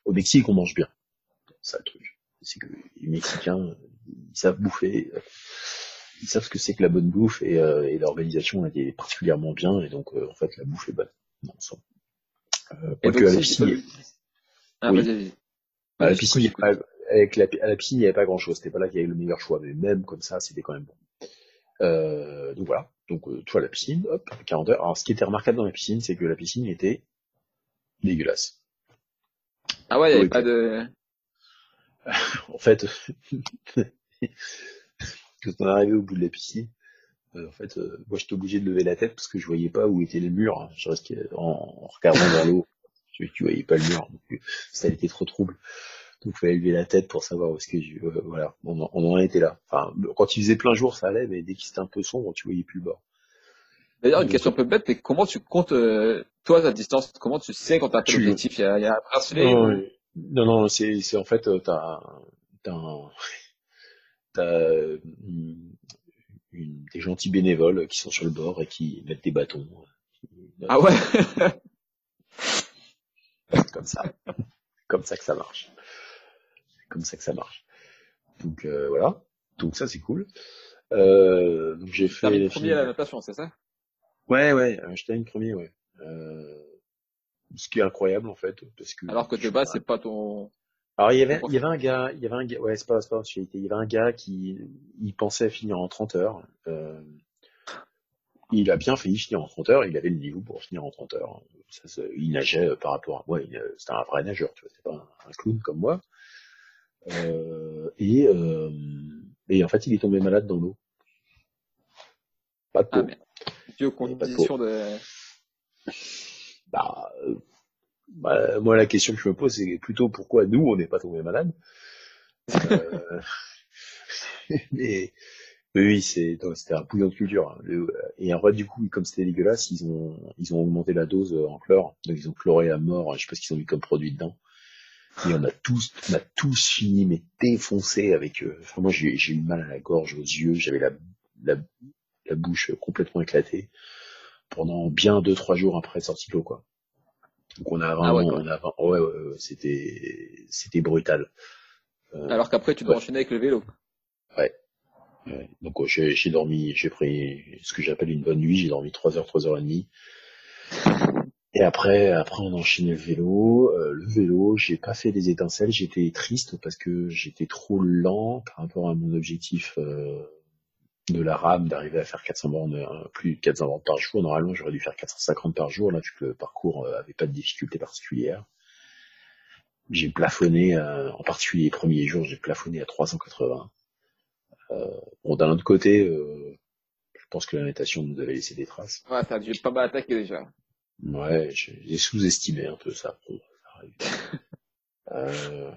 Au Mexique, on mange bien. C'est ça le truc. C'est que les Mexicains, ils savent bouffer, ils savent ce que c'est que la bonne bouffe et, euh, et l'organisation elle est particulièrement bien et donc euh, en fait la bouffe est bonne. Ça. Euh, Et quoique donc, à la piscine, Ah, Oui. vas-y, à la piscine, pas- avec la, à la piscine, il n'y avait pas grand chose. C'était pas là qu'il y avait le meilleur choix, mais même comme ça, c'était quand même bon. Euh, donc voilà. Donc, euh, tu vois, la piscine, hop, 40 heures. Alors, ce qui était remarquable dans la piscine, c'est que la piscine était dégueulasse. Ah ouais, il n'y avait pas de... En fait, quand on est arrivé au bout de la piscine, euh, en fait, euh, moi, j'étais obligé de lever la tête parce que je voyais pas où était le mur. hein. Je restais en, en regardant vers l'eau. Tu, tu voyais pas le mur. Donc, euh, ça était trop trouble. Donc, il fallait lever la tête pour savoir où est-ce que je, euh, voilà, on, en- on en était là. Enfin, quand il faisait plein jour, ça allait, mais dès qu'il était un peu sombre, tu voyais plus le bord. D'ailleurs, une question un peu bête, mais comment tu comptes, euh, toi, ta distance, comment tu sais quand tu as Tu- l'objectif? Il y a, il y a un bracelet Non, ou- euh, non, non, c'est, c'est en fait, euh, un- t'as euh, une- une- des gentils bénévoles qui sont sur le bord et qui mettent des bâtons. Ah ouais? comme ça. comme ça que ça marche. Comme ça que ça marche. Donc euh, voilà. Donc ça c'est cool. Euh, donc j'ai fait T'as mis premier à la natation, c'est ça? Ouais ouais, termine premier ouais. Euh, ce qui est incroyable en fait parce que Alors que de base, c'est pas ton... alors il y avait il y avait un gars, il y avait un gars ouais, c'est pas c'est pas. Il y avait un gars qui il pensait finir en 30 heures. Euh, il a bien failli finir en 30 heures, il avait le niveau pour finir en 30 heures. Ça, il nageait par rapport à moi, il, c'était un vrai nageur, tu vois, c'était pas un, un clown comme moi. Euh, et, euh, et en fait, il est tombé malade dans l'eau. Pas de peau. Ah Dû aux pas de. Bah, euh, bah, moi, la question que je me pose, c'est plutôt pourquoi nous, on n'est pas tombé malade. Euh, mais, mais oui, c'est, c'était un bouillon de culture. hein. Le- et en fait, du coup, comme c'était dégueulasse, ils ont, ils ont augmenté la dose euh, en chlore. Donc, ils ont chloré à mort. Je sais pas ce qu'ils ont mis comme produit dedans. Et on a tous, on a tous fini, mais défoncé avec, enfin, moi, j'ai, j'ai eu mal à la gorge, aux yeux. J'avais la, la, la bouche complètement éclatée pendant bien deux, trois jours après sortie de l'eau, quoi. Donc, on a vraiment, Ah ouais, on a, ouais, ouais, ouais, c'était, c'était brutal. Euh, Alors qu'après, tu dois enchaîner avec le vélo. Ouais. Donc j'ai j'ai dormi, j'ai pris ce que j'appelle une bonne nuit, j'ai dormi 3 heures, 3 heures et demie. Et après, après on a enchaîné le vélo. Euh, le vélo, j'ai pas fait des étincelles, j'étais triste parce que j'étais trop lent par rapport à mon objectif euh, de la rame d'arriver à faire 400 bornes, euh, plus de 400 bornes par jour. Normalement, j'aurais dû faire 450 par jour, là, vu que le parcours euh, avait pas de difficulté particulière. J'ai plafonné, euh, en particulier les premiers jours, j'ai plafonné à 380. Euh, bon, d'un autre côté, euh, je pense que la natation nous avait laissé des traces. Ouais, ça a dû pas mal attaquer déjà. Ouais, j'ai sous-estimé un peu ça. Euh,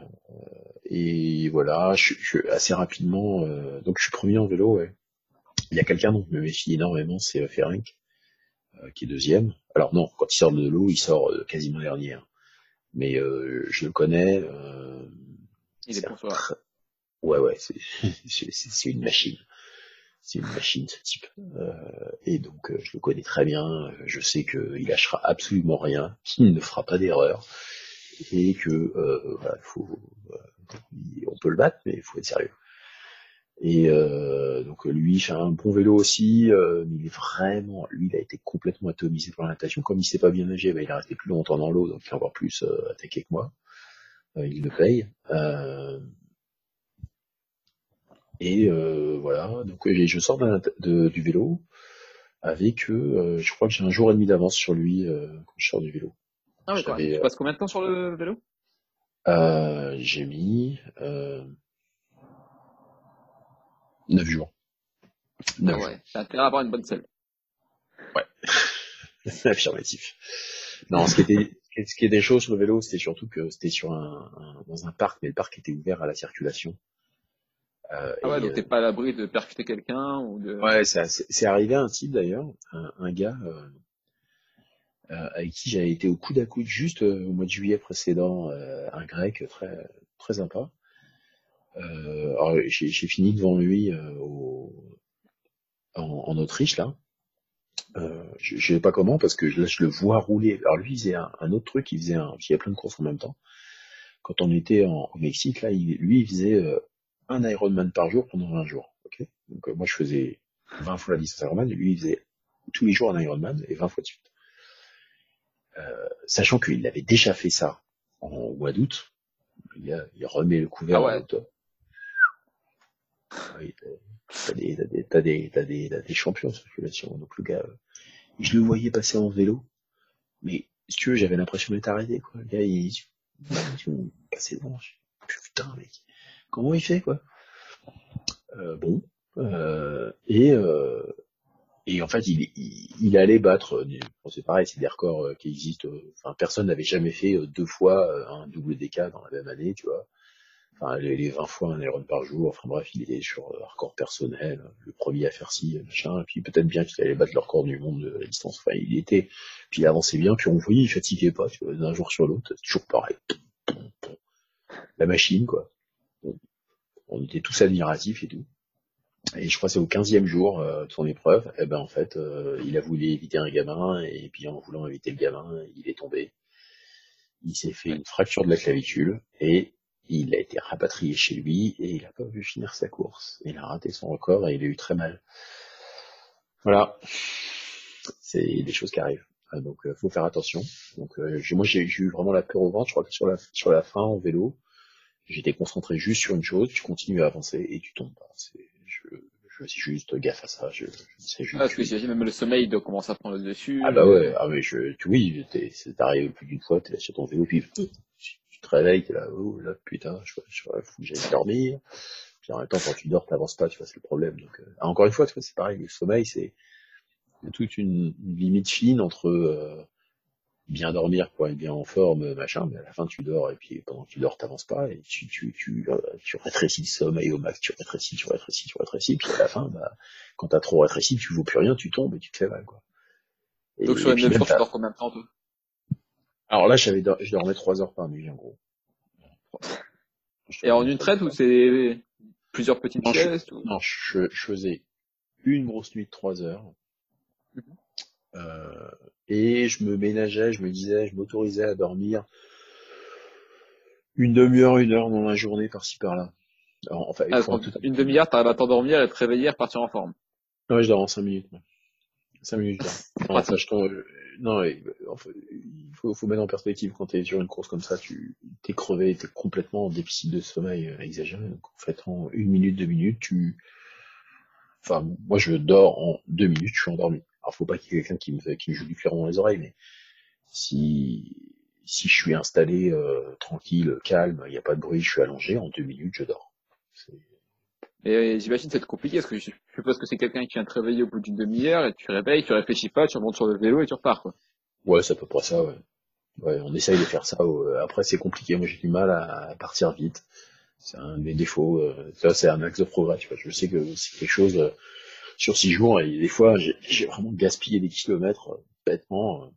et voilà, je, je- assez rapidement, euh, donc je suis premier en vélo. Ouais. Il y a quelqu'un dont je me méfie énormément, c'est euh, Ferenc, euh, qui est deuxième. Alors non, quand il sort de l'eau, il sort euh, quasiment dernier. hein. Mais euh, je le connais. Euh, Il est la... tr- Ouais, ouais, c'est une machine. C'est une machine, ce type. Euh, et donc, je le connais très bien. Je sais qu'il lâchera absolument rien, qu'il ne fera pas d'erreur, et que euh, voilà, faut, on peut le battre, mais il faut être sérieux. Et euh, donc lui, il fait un bon vélo aussi, euh, mais il est vraiment, lui, il a été complètement atomisé par la natation. Comme il sait pas bien nager, bah, il a resté plus longtemps dans l'eau, donc il est encore plus euh, attaqué que moi. Euh, il le paye. Euh, et euh, voilà, donc je sors de du vélo avec, je crois que j'ai un jour et demi d'avance sur lui euh, quand je sors du vélo. Ah. J'avais, Tu passes combien de temps sur le vélo? Euh, j'ai mis euh, 9 jours. 9 Ah jours. ouais. T'as intérêt à avoir une bonne selle. Affirmatif. Non, ce qui était, ce qui était chaud sur le vélo, c'était surtout que c'était sur un, un- dans un parc, mais le parc était ouvert à la circulation. Euh, ah ouais, donc t'es pas à l'abri de percuter quelqu'un ou de. Ouais, c'est arrivé à un type d'ailleurs, un, un, gars avec qui j'avais été au coude à coude juste au mois de juillet précédent, un grec très très sympa. Euh, j'ai fini devant lui au, en, en, Autriche là. Euh, je, ne sais pas comment parce que là je le vois rouler. Alors lui il faisait un, autre truc, il faisait un, il y a plein de courses en même temps. Quand on était en, au Mexique là, il, lui il faisait euh, un Ironman par jour pendant 20 jours. Ok? Donc euh, moi je faisais 20 fois la distance Ironman et lui il faisait tous les jours un Ironman et 20 fois de suite. Euh, sachant qu'il avait déjà fait ça en mois d'août, il, il, remet le couvert ah ouais. T'as des, champions en circulation. Donc le gars, euh, je le voyais passer en vélo, mais si tu veux, j'avais l'impression d'être arrêté, quoi. Le gars, il, il passait devant. Putain, mec, comment il fait, quoi? Euh, Bon, euh, et euh, et en fait, il, allait battre. Bon, c'est pareil, c'est des records euh, qui existent. Enfin, personne n'avait jamais fait deux fois un double DK dans la même année, tu vois enfin les, les 20 fois un Iron par jour, enfin bref, il était sur un record personnel, le premier à faire ci, machin, et puis peut-être bien qu'il allait battre le record du monde de la distance, enfin il était, puis il avançait bien, puis on voyait, il fatiguait pas, d'un jour sur l'autre, toujours pareil. La machine, quoi. On était tous admiratifs et tout. Et je crois que c'est au 15e jour euh, de son épreuve, et eh ben en fait, euh, il a voulu éviter un gamin, et puis en voulant éviter le gamin, il est tombé. Il s'est fait une fracture de la clavicule, et il a été rapatrié chez lui et il n'a pas vu finir sa course. Il a raté son record et il a eu très mal. Voilà. C'est des choses qui arrivent. Ah, donc euh, faut faire attention. Donc euh, moi j'ai eu vraiment la peur au ventre. Je crois que sur la sur la fin en vélo, j'étais concentré juste sur une chose. Tu continues à avancer et tu tombes pas. Je, je suis juste gaffe à ça. Je, je juste. Ah, parce que même le sommeil doit commencer à prendre le dessus. Ah bah ouais. Ah mais je, tu, oui, c'est arrivé plus d'une fois. T'es là sur ton vélo puis te réveilles, t'es là, oh là, putain, je, je, fou, j'allais dormir. Puis en même temps, quand tu dors, t'avances pas, tu vois, c'est le problème. Donc, euh, encore une fois, c'est pareil, le sommeil, c'est toute une, limite fine entre euh, bien dormir pour être bien en forme, machin, mais à la fin tu dors et puis pendant que tu dors, t'avances pas et tu, tu, tu, euh, tu rétrécis le sommeil au max, tu rétrécis, tu rétrécis, tu rétrécis, puis à la fin, bah, quand t'as trop rétréci, tu vaux plus rien, tu tombes et tu te fais mal, quoi. Donc sur une tu dors combien de temps, toi? Alors là, j'avais, je dormais trois heures par nuit, en gros. Et en une traite ou c'est plusieurs petites non, siestes Non, je, faisais une grosse nuit de trois heures. Mhm. Euh, et je me ménageais, je me disais, je m'autorisais à dormir une demi-heure, une heure dans la journée, par-ci par-là. enfin, ah, une demi-heure, t'arrives à t'endormir et te réveiller et repartir en forme. Ouais, je dors en cinq minutes. Cinq minutes. Là. ça, je, non, il faut, faut mettre en perspective quand tu es sur une course comme ça, tu t'es crevé, t'es complètement en déficit de sommeil euh, exagéré. En fait, en une minute, deux minutes, tu, enfin, moi je dors en deux minutes, je suis endormi. Alors faut pas qu'il y ait quelqu'un qui me, qui me joue du clairon dans les oreilles, mais si si je suis installé euh, tranquille, calme, il n'y a pas de bruit, je suis allongé, en deux minutes, je dors. Euh, j'imagine c'est compliqué parce que je suppose que c'est quelqu'un qui vient te réveiller au bout d'une demi-heure et tu réveilles, tu réfléchis pas, tu remontes sur le vélo et tu repars quoi. Ouais, c'est à peu près ça, ouais. Ouais, on essaye de faire ça. Après, c'est compliqué. Moi, j'ai du mal à partir vite. C'est un de mes défauts. Euh, ça, c'est un axe de progrès. Tu vois. Je sais que c'est quelque chose euh, sur six jours et des fois, j'ai vraiment gaspillé des kilomètres bêtement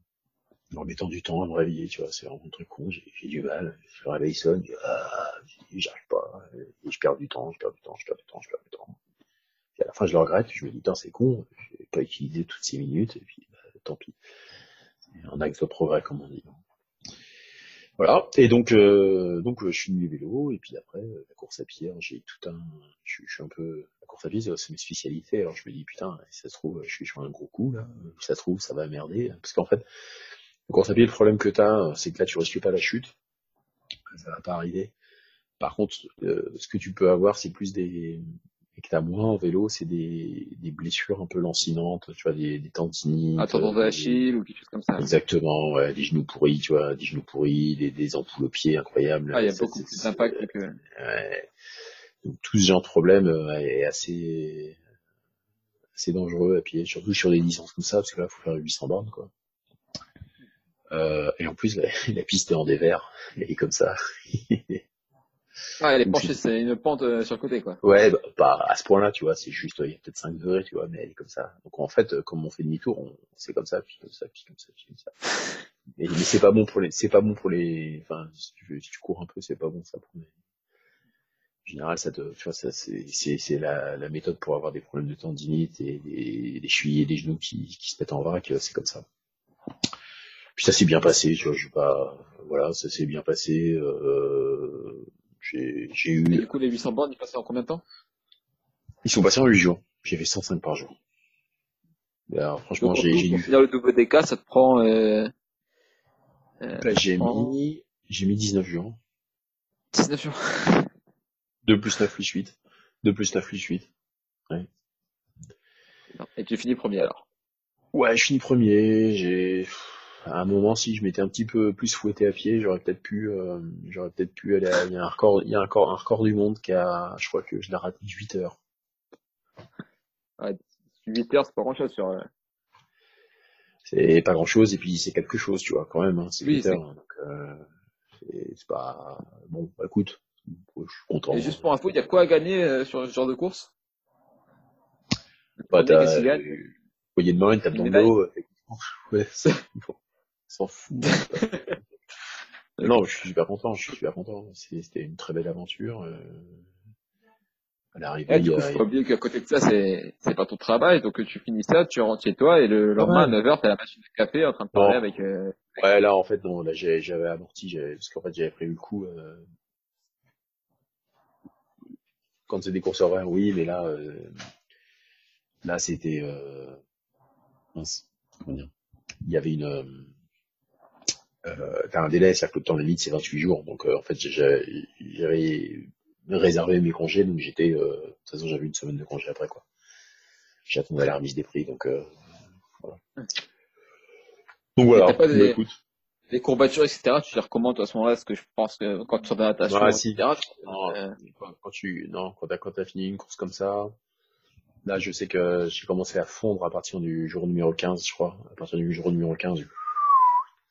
en mettant du temps à me réveiller, tu vois, c'est vraiment un truc con, j'ai du mal, le réveil sonne, ah, j'arrive pas, et je perds du temps, je perds du temps, je perds du temps, je perds du temps. Et à la fin, je le regrette, je me dis, c'est con, j'ai pas utilisé toutes ces minutes, et puis, bah, tant pis. Un axe de progrès, comme on dit. Voilà. Et donc, euh, donc, je suis du vélo, et puis après, la course à pied, hein, j'ai tout un, je, suis un peu, la course à pied, c'est mes spécialités, alors je me dis, putain, si ça se trouve, je suis sur un gros coup, là, si ça se trouve, ça va merder, parce qu'en fait, course à pied, le problème que tu as, c'est que là, tu risques pas la chute. Ça va pas arriver. Par contre, euh, ce que tu peux avoir, c'est plus des, et que t'as moins en vélo, c'est des, des blessures un peu lancinantes, tu vois, des, des tendinites. Un tendon d'Achille ou quelque chose comme ça. Exactement, ouais, des genoux pourris, tu vois, des genoux pourris, des, des ampoules aux pieds incroyables. Ah, il y a beaucoup plus d'impact que... Ouais. Donc, tout ce genre de problème euh, est assez, assez dangereux à pied, surtout sur des distances comme ça, parce que là, il faut faire 800 bornes, quoi. Euh, et en plus, la, la, piste est en dévers, elle est comme ça. Ah, elle est penchée, c'est une pente euh, sur le côté, quoi. Ouais, bah, pas à ce point-là, tu vois, c'est juste, il y a peut-être 5 degrés, tu vois, mais elle est comme ça. Donc en fait, euh, comme on fait demi-tour, on... c'est comme ça, puis comme ça, puis comme ça, puis comme ça. Mais, mais c'est pas bon pour les, c'est pas bon pour les, enfin, si tu, veux, si tu cours un peu, c'est pas bon ça pour les. En général, ça te, tu vois, ça, c'est, c'est, c'est la, la méthode pour avoir des problèmes de tendinite et des, des chevilles et des genoux qui, qui se mettent en vrac, c'est comme ça. Puis ça s'est bien passé, tu vois, je pas, voilà, ça s'est bien passé. Euh, j'ai, eu. Et du coup, les 800 bornes, ils passaient en combien de temps? Ils sont passés en 8 jours. J'ai fait 105 par jour. Alors, franchement, j'ai, j'ai Pour eu. finir le WDK, ça te prend. Euh, euh, Là, j'ai mis, j'ai mis 19 jours. 19 jours. 2 plus 9 plus 8. 2 plus 9 plus 8. Et tu finis premier alors? Ouais, je finis premier. J'ai, à un moment, si je m'étais un petit peu plus fouetté à pied, j'aurais peut-être pu, euh, j'aurais peut-être pu aller à, il y a un record, il y a un record, un record du monde qui a, je crois que je l'ai raté 8 heures. 8 heures, c'est pas grand chose sur. euh, C'est pas grand chose, et puis c'est quelque chose, tu vois, quand même, hein, c'est Oui, 8 c'est- heures. Donc, euh, c'est pas, bon, bah, écoute, je suis content. Et juste pour info, il y a quoi à gagner sur ce genre de course? Le Bah, t'as, poignée de main, une tape dans le dos. Ouais, c'est bon, s'en fout. non, je suis super content, je suis super content. C'était une très belle aventure. euh. À l'arrivée, il du coup, faut pas oublier qu'à côté de ça, c'est c'est pas ton travail, donc tu finis ça, tu rentres chez toi et le lendemain à 9h, t'as la machine de café en train de parler Non. avec. euh, Ouais, là, en fait, non, là, j'avais amorti, j'avais- parce qu'en fait, j'avais prévu le coup, euh, quand c'est des courses horaires, oui, mais là, euh, là, c'était, euh, mince, comment dire, il y avait une, euh, t'as un délai, c'est-à-dire que le temps limite, c'est 28 jours, donc, euh, en fait, j'avais réservé mes congés, donc j'étais, euh, de toute façon, j'avais une semaine de congé après, quoi. J'attendais la remise des prix, donc, euh, voilà. Donc voilà, t'as pas Bah, des- écoute. les courbatures, etc. Tu les recommandes à ce moment-là, parce que je pense que quand tu sors de la natation, Ouais, si. etc. Non, euh, quand, quand tu, non, quand t'as, quand t'as fini une course comme ça, là, je sais que j'ai commencé à fondre à partir du jour numéro 15, je crois. À partir du jour numéro 15,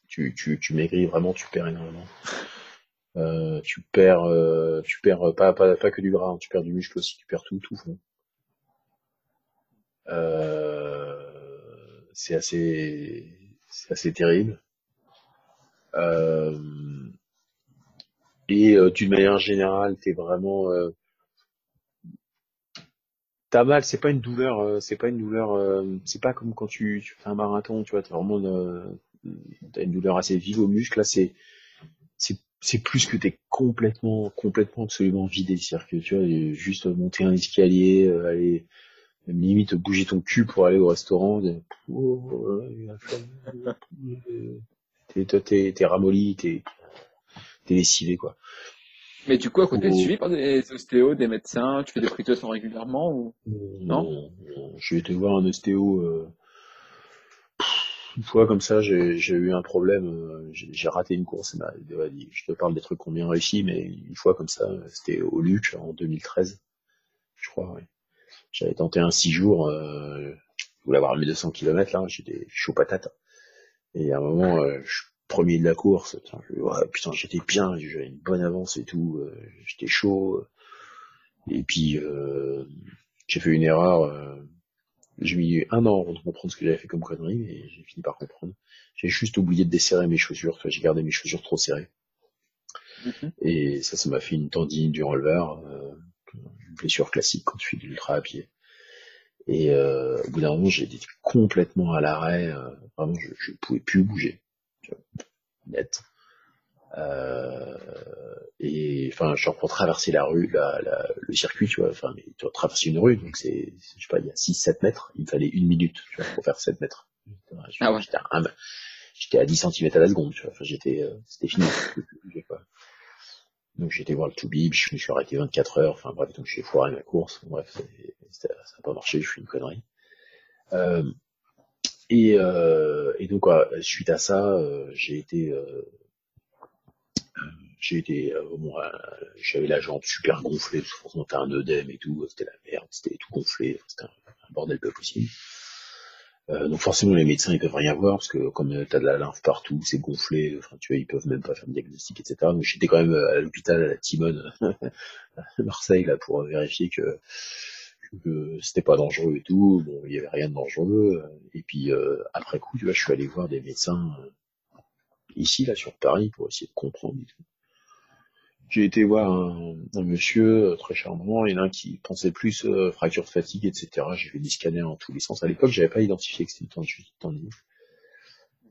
tu, maigris vraiment, tu perds énormément. Euh, tu perds, euh, tu perds pas, pas, pas que du gras, hein, tu perds du muscle aussi, tu perds tout, tout fond. Euh, c'est assez, c'est assez terrible. Euh, et d'une manière générale, t'es vraiment, t'as mal. C'est pas une douleur, c'est pas une douleur, c'est pas comme quand tu, fais un marathon, tu vois, t'as vraiment t'as une douleur assez vive au muscle. Là, c'est, c'est, c'est plus que t'es complètement, complètement, absolument vidé. C'est-à-dire que tu vois, juste monter un escalier, euh, aller limite bouger ton cul pour aller au restaurant. dire, Oh, T'es, t'es, t'es, t'es ramolli, t'es, t'es lessivé, quoi. Mais du coup, à côté, Oh. tu es suivi par des ostéos, des médecins, tu fais des prises de sang régulièrement ou? Non? non, non. Je vais été voir un ostéo euh, une fois comme ça, j'ai eu un problème, euh, j'ai raté une course, je te parle des trucs qu'on bien réussi, mais une fois comme ça, c'était au Luc en 2013, je crois, ouais. J'avais tenté un 6 jours, euh, je voulais avoir 1200 km là, j'étais chaud patate. Et à un moment, euh, je suis premier de la course, putain, ouais, putain, j'étais bien, j'avais une bonne avance et tout, euh, j'étais chaud. Et puis euh, j'ai fait une erreur. J'ai mis un an avant de comprendre ce que j'avais fait comme connerie, mais j'ai fini par comprendre. J'ai juste oublié de desserrer mes chaussures. vois, J'ai gardé mes chaussures trop serrées. Mhm. Et ça, ça m'a fait une tendinite du releveur, euh, une blessure classique quand tu fais de l'ultra à pied. Et euh, au bout d'un moment, j'ai été complètement à l'arrêt. euh, vraiment, je, je pouvais plus bouger. net. Euh, et enfin, genre pour traverser la rue, la, la- le circuit, tu vois, enfin, mais tu dois traverser une rue, donc c'est, je sais pas, il y a 6-7 mètres, il me fallait une minute, tu vois, pour faire 7 mètres. Ah ouais. J'étais à, j'étais à 10 cm à la seconde, tu vois, enfin, j'étais, euh, c'était fini. Donc été voir le Toubib, je me suis arrêté 24 heures, enfin bref, donc j'ai foiré ma course, bref, ça n'a pas marché, je suis une connerie. Euh, et, euh, et donc, quoi, suite à ça, euh, j'ai été, euh, j'ai été, euh, euh, j'avais la jambe super gonflée, parce forcément t'as un œdème et tout, c'était la merde, c'était tout gonflé, c'était un, bordel pas possible. Euh, donc forcément les médecins ils peuvent rien voir parce que comme tu as de la lymphe partout, c'est gonflé, enfin tu vois ils peuvent même pas faire de diagnostic etc. Donc j'étais quand même à l'hôpital à la Timone à Marseille là pour vérifier que, que c'était pas dangereux et tout. Bon il y avait rien de dangereux. Et puis euh, après coup tu vois je suis allé voir des médecins euh, ici là sur Paris pour essayer de comprendre. J'ai été voir un, monsieur très charmant, il y en a un qui pensait plus euh, fracture de fatigue, etc. J'ai fait des scanners en tous les sens. À l'époque, j'avais pas identifié que c'était une tendinite.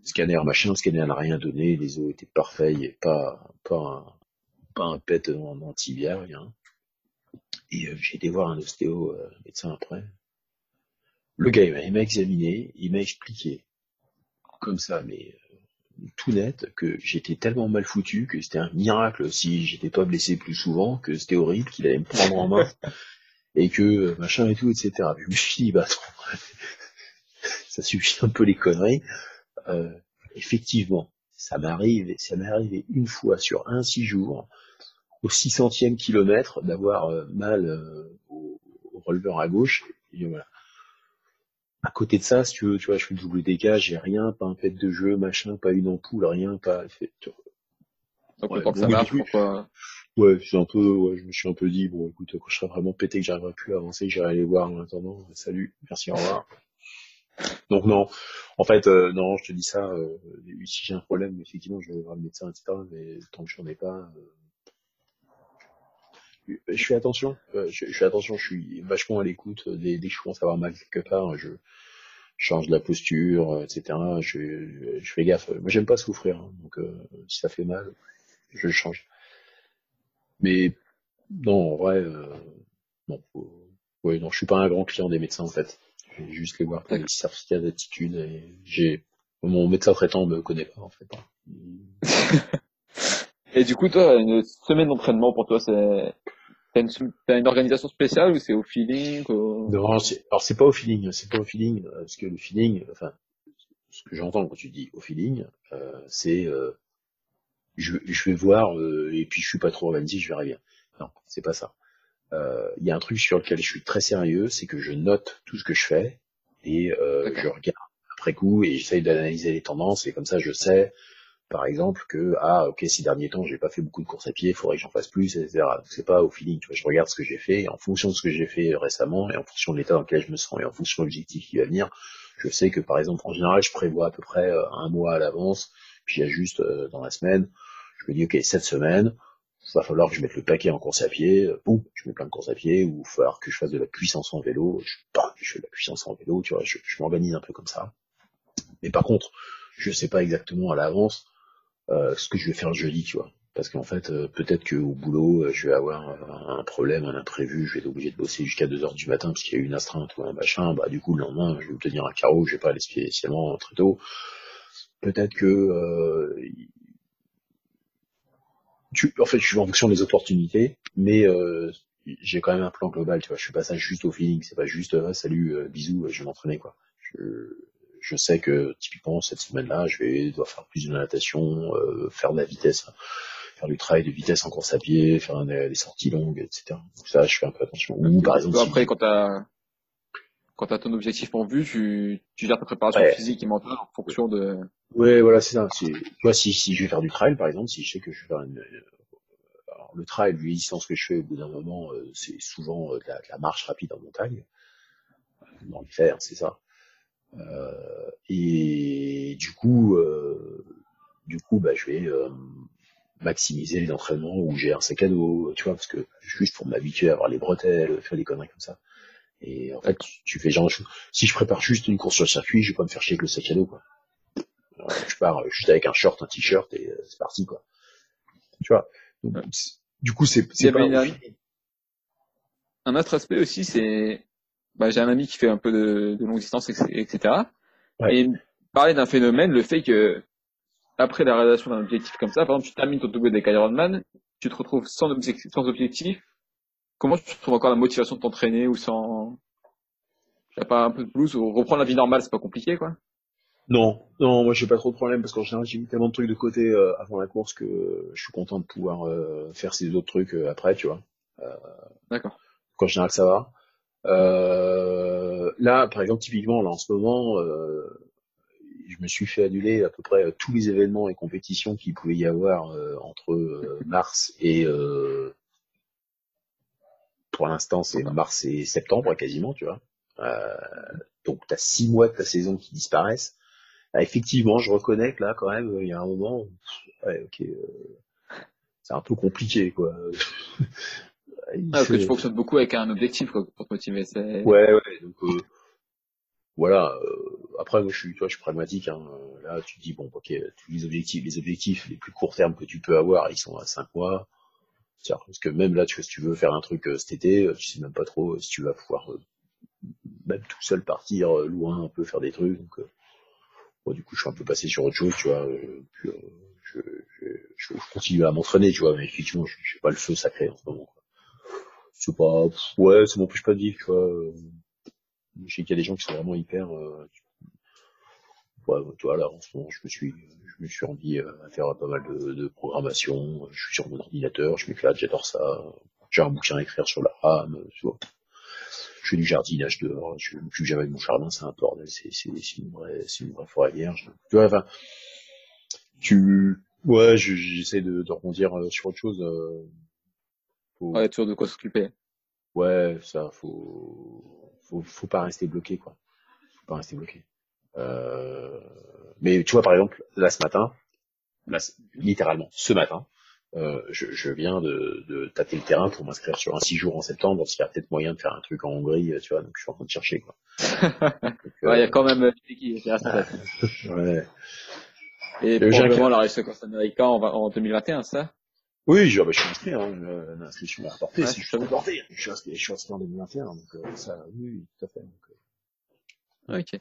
Scanner machin, scanner n'a rien donné, les os étaient parfaits, avait pas, pas, pas un pet en, en rien. Et euh, j'ai été voir un ostéo euh, médecin après. Le gars, il m'a examiné, il m'a expliqué, comme ça, mais tout net que j'étais tellement mal foutu que c'était un miracle si j'étais pas blessé plus souvent, que c'était horrible, qu'il allait me prendre en main et que euh, machin et tout, etc. Je me suis dit, bah ça suffit un peu les conneries. Euh, effectivement, ça m'arrive, ça m'est arrivé une fois sur un six jours, au 600e kilomètre, d'avoir euh, mal au, au releveur à gauche. Et voilà à côté de ça, si tu veux, tu vois, je fais le WDK, j'ai rien, pas un pet de jeu, machin, pas une ampoule, rien, pas. Donc, ouais, ça marche, pourquoi Ouais, c'est un peu, ouais, je me suis un peu dit, bon, écoute, quand je serai vraiment pété, que j'arriverai plus à avancer, j'irai aller voir en attendant. Salut, merci, au revoir. Donc non, en fait, euh, non, je te dis ça. Euh, si j'ai un problème, effectivement, je vais voir le médecin, etc. Mais tant que j'en ai pas, euh, je fais attention. Euh, je, je, fais attention. Je suis vachement à l'écoute. Dès, dès, que je commence à avoir mal quelque part, je, change la posture, etc. Je, je fais gaffe. Moi, j'aime pas souffrir, hein, donc euh, si ça fait mal, je change. Mais non, en vrai, euh, non, ouais, non, je suis pas un grand client des médecins en fait. Je vais juste les voir pour des certificats d'attitude. Et j'ai mon médecin traitant me connaît pas en fait. et du coup, toi, une semaine d'entraînement pour toi, c'est T'as une, as une organisation spéciale ou c'est au feeling. Non, alors c'est pas au feeling, c'est pas au feeling, euh, parce que le feeling, enfin, ce que j'entends quand tu dis au feeling, euh, c'est euh, je, je, vais voir euh, et puis je suis pas trop organisé, je verrai bien. Non, c'est pas ça. Il y a un truc sur lequel je suis très sérieux, c'est que je note tout ce que je fais et je regarde après coup et j'essaye d'analyser les tendances et comme ça je sais par exemple, que ah ok ces derniers temps j'ai pas fait beaucoup de courses à pied, il faudrait que j'en fasse plus, etc. C'est pas au feeling, tu vois, je regarde ce que j'ai fait, et en fonction de ce que j'ai fait récemment, et en fonction de l'état dans lequel je me sens, et en fonction de l'objectif qui va venir, je sais que par exemple en général je prévois à peu près euh, un mois à l'avance, puis j'ajuste euh, dans la semaine, je me dis ok cette semaine, il va falloir que je mette le paquet en course à pied, euh, boum, je mets plein de course à pied, ou il va falloir que je fasse de la puissance en vélo, je, bam, je fais de la puissance en vélo, tu vois, je, je m'organise un peu comme ça. Mais par contre, je sais pas exactement à l'avance euh, ce que je vais faire jeudi, tu vois. Parce qu'en fait, euh, peut-être qu'au boulot, euh, je vais avoir un problème, un imprévu, je vais être obligé de bosser jusqu'à 2 heures du matin parce qu'il y a eu une astreinte ou un machin, bah du coup le lendemain, je vais me tenir un carreau, je vais pas aller spécialement très tôt. Peut-être que euh, tu, en fait, je suis en fonction des opportunités, mais j'ai quand même un plan global, tu vois. Je suis pas ça juste au feeling, c'est pas juste salut, bisous, je vais m'entraîner quoi. Je, je sais que typiquement cette semaine-là, je vais devoir faire plus de natation, euh, faire de la vitesse, faire du travail de vitesse en course à pied, faire des, des sorties longues, etc. Donc ça, je fais un peu attention. Ou par exemple, après, si... quand t'as quand t'as ton objectif en vue, tu, tu gères ta préparation ouais. physique et mentale en fonction de. Ouais, voilà, c'est ça. Tu vois, si, si je vais faire du trail, par exemple, si je sais que je vais faire une, alors, le trail, les distances que je fais au bout d'un moment, euh, c'est souvent euh, de, la, de, la, marche rapide en montagne. Dans fers, c'est ça. Euh, et du coup, euh, du coup, bah, je vais euh, maximiser les entraînements où j'ai un sac à dos, tu vois, parce que juste pour m'habituer à avoir les bretelles, faire des conneries comme ça. Et en fait, tu, tu fais genre, si je prépare juste une course sur le circuit, je vais pas me faire chier avec le sac à dos, quoi. Alors, je pars juste avec un short, un t-shirt et euh, c'est parti, quoi. Tu vois. Donc, du coup, c'est, c'est pas. Un, un autre aspect aussi, c'est bah, j'ai un ami qui fait un peu de, de longue distance, etc. Ouais. Et parler d'un phénomène, le fait que après la réalisation d'un objectif comme ça, par exemple, tu termines ton WDK Ironman, tu te retrouves sans objectif, sans objectif. Comment tu trouves encore la motivation de t'entraîner ou sans, t'as pas un peu de blues ou reprendre la vie normale, c'est pas compliqué, quoi? Non, non, moi j'ai pas trop de problème parce qu'en général j'ai mis tellement de trucs de côté euh, avant la course que je suis content de pouvoir euh, faire ces autres trucs euh, après, tu vois. D'accord. Qu'en général ça va. Euh, là, par exemple, typiquement, là, en ce moment, euh, je me suis fait annuler à peu près tous les événements et compétitions qu'il pouvait y avoir euh, entre euh, mars et euh, pour l'instant c'est mars et septembre quasiment, tu vois. donc tu as six mois de ta saison qui disparaissent. Ah, effectivement, je reconnais que là quand même, il y a un moment, ouais, ok, c'est un peu compliqué quoi. Ah, parce que tu fonctionnes beaucoup avec un objectif quoi, pour te motiver. Ouais, ouais. Donc, voilà. Euh, après, moi, je suis, toi, je suis pragmatique. Hein. Là, tu te dis bon, ok, tous les objectifs, les objectifs les plus court terme que tu peux avoir, ils sont à 5 mois. Parce que même là, tu, si tu veux faire un truc euh, cet été, euh, tu sais même pas trop si tu vas pouvoir même tout seul partir loin un peu faire des trucs. Donc, bon, du coup, je suis un peu passé sur autre chose, tu vois. Puis, je, je, je, continue à m'entraîner, tu vois, mais effectivement, je, je pas le feu sacré en ce moment. C'est pas, ouais, ça m'empêche pas de vivre, tu vois je sais qu'il y a des gens qui sont vraiment hyper. Euh, ouais, toi là, en ce moment, je me suis, je me suis rendu euh, à faire pas mal de, de programmation. Je suis sur mon ordinateur, je m'éclate, j'adore ça. J'ai un bouquin à écrire sur la RAM, tu vois. Je fais du jardinage dehors. Je plus jamais mon jardin, c'est un bordel. C'est, c'est, c'est une vraie, c'est une vraie forêt vierge. Tu vois, enfin, tu, ouais, j'essaie de, de rebondir euh, sur autre chose. Faut... Ouais, toujours de quoi s'occuper. Ouais, ça, faut, faut, faut pas rester bloqué, quoi. Faut pas rester bloqué. Euh... Mais tu vois, par exemple, là ce matin, là, littéralement ce matin, euh, je, je, viens de, de tâter le terrain pour m'inscrire sur un 6 jours en septembre, parce qu'il y a peut-être moyen de faire un truc en Hongrie, tu vois, donc je suis en train de chercher, quoi. ouais, il y a quand même euh, qui ouais. Et probablement la Costa en, en 2021, ça? Oui, je, bah, je suis inscrit, hein, l'inscription est reportée, ouais, si je suis reporté, je suis inscrit, je suis inscrit en 2021, donc euh, ça, oui, tout à fait. Donc, euh, ok.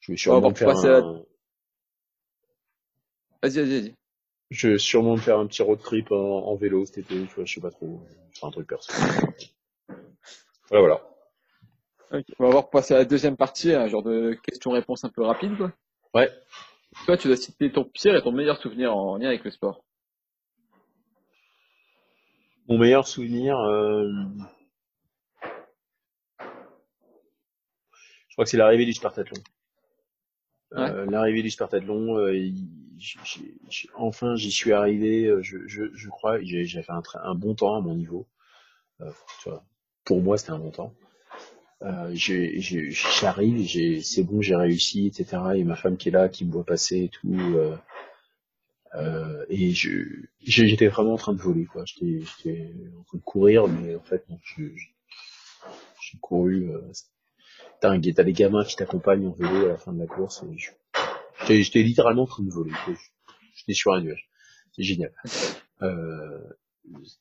Je vais sûrement me faire un... Vas-y, vas-y, vas-y. Je vais sûrement me faire un petit road trip en, en vélo cet été, tu vois, je sais pas trop, c'est un truc perso. voilà, voilà. Okay. On va voir passer à la deuxième partie, un genre de questions-réponses un peu rapide, quoi. Ouais. Toi, tu dois citer ton pire et ton meilleur souvenir en lien avec le sport. Mon meilleur souvenir, euh... je crois que c'est l'arrivée du Spartathlon. Euh, l'arrivée du Spartathlon, euh, enfin j'y suis arrivé, je, je, je crois, j'ai fait un, un, bon temps à mon niveau. Euh, tu vois, pour moi c'était un bon temps. j'arrive, c'est bon, j'ai réussi, etc. Et ma femme qui est là, qui me voit passer et tout. Euh, et je, j'étais vraiment en train de voler, quoi. J'étais, j'étais en train de courir, mais en fait, non, je, j'ai couru. Euh, t'as, t'as des gamins qui t'accompagnent en vélo à la fin de la course. Et j'étais, littéralement en train de voler. J'étais sur un nuage. C'est génial. Euh,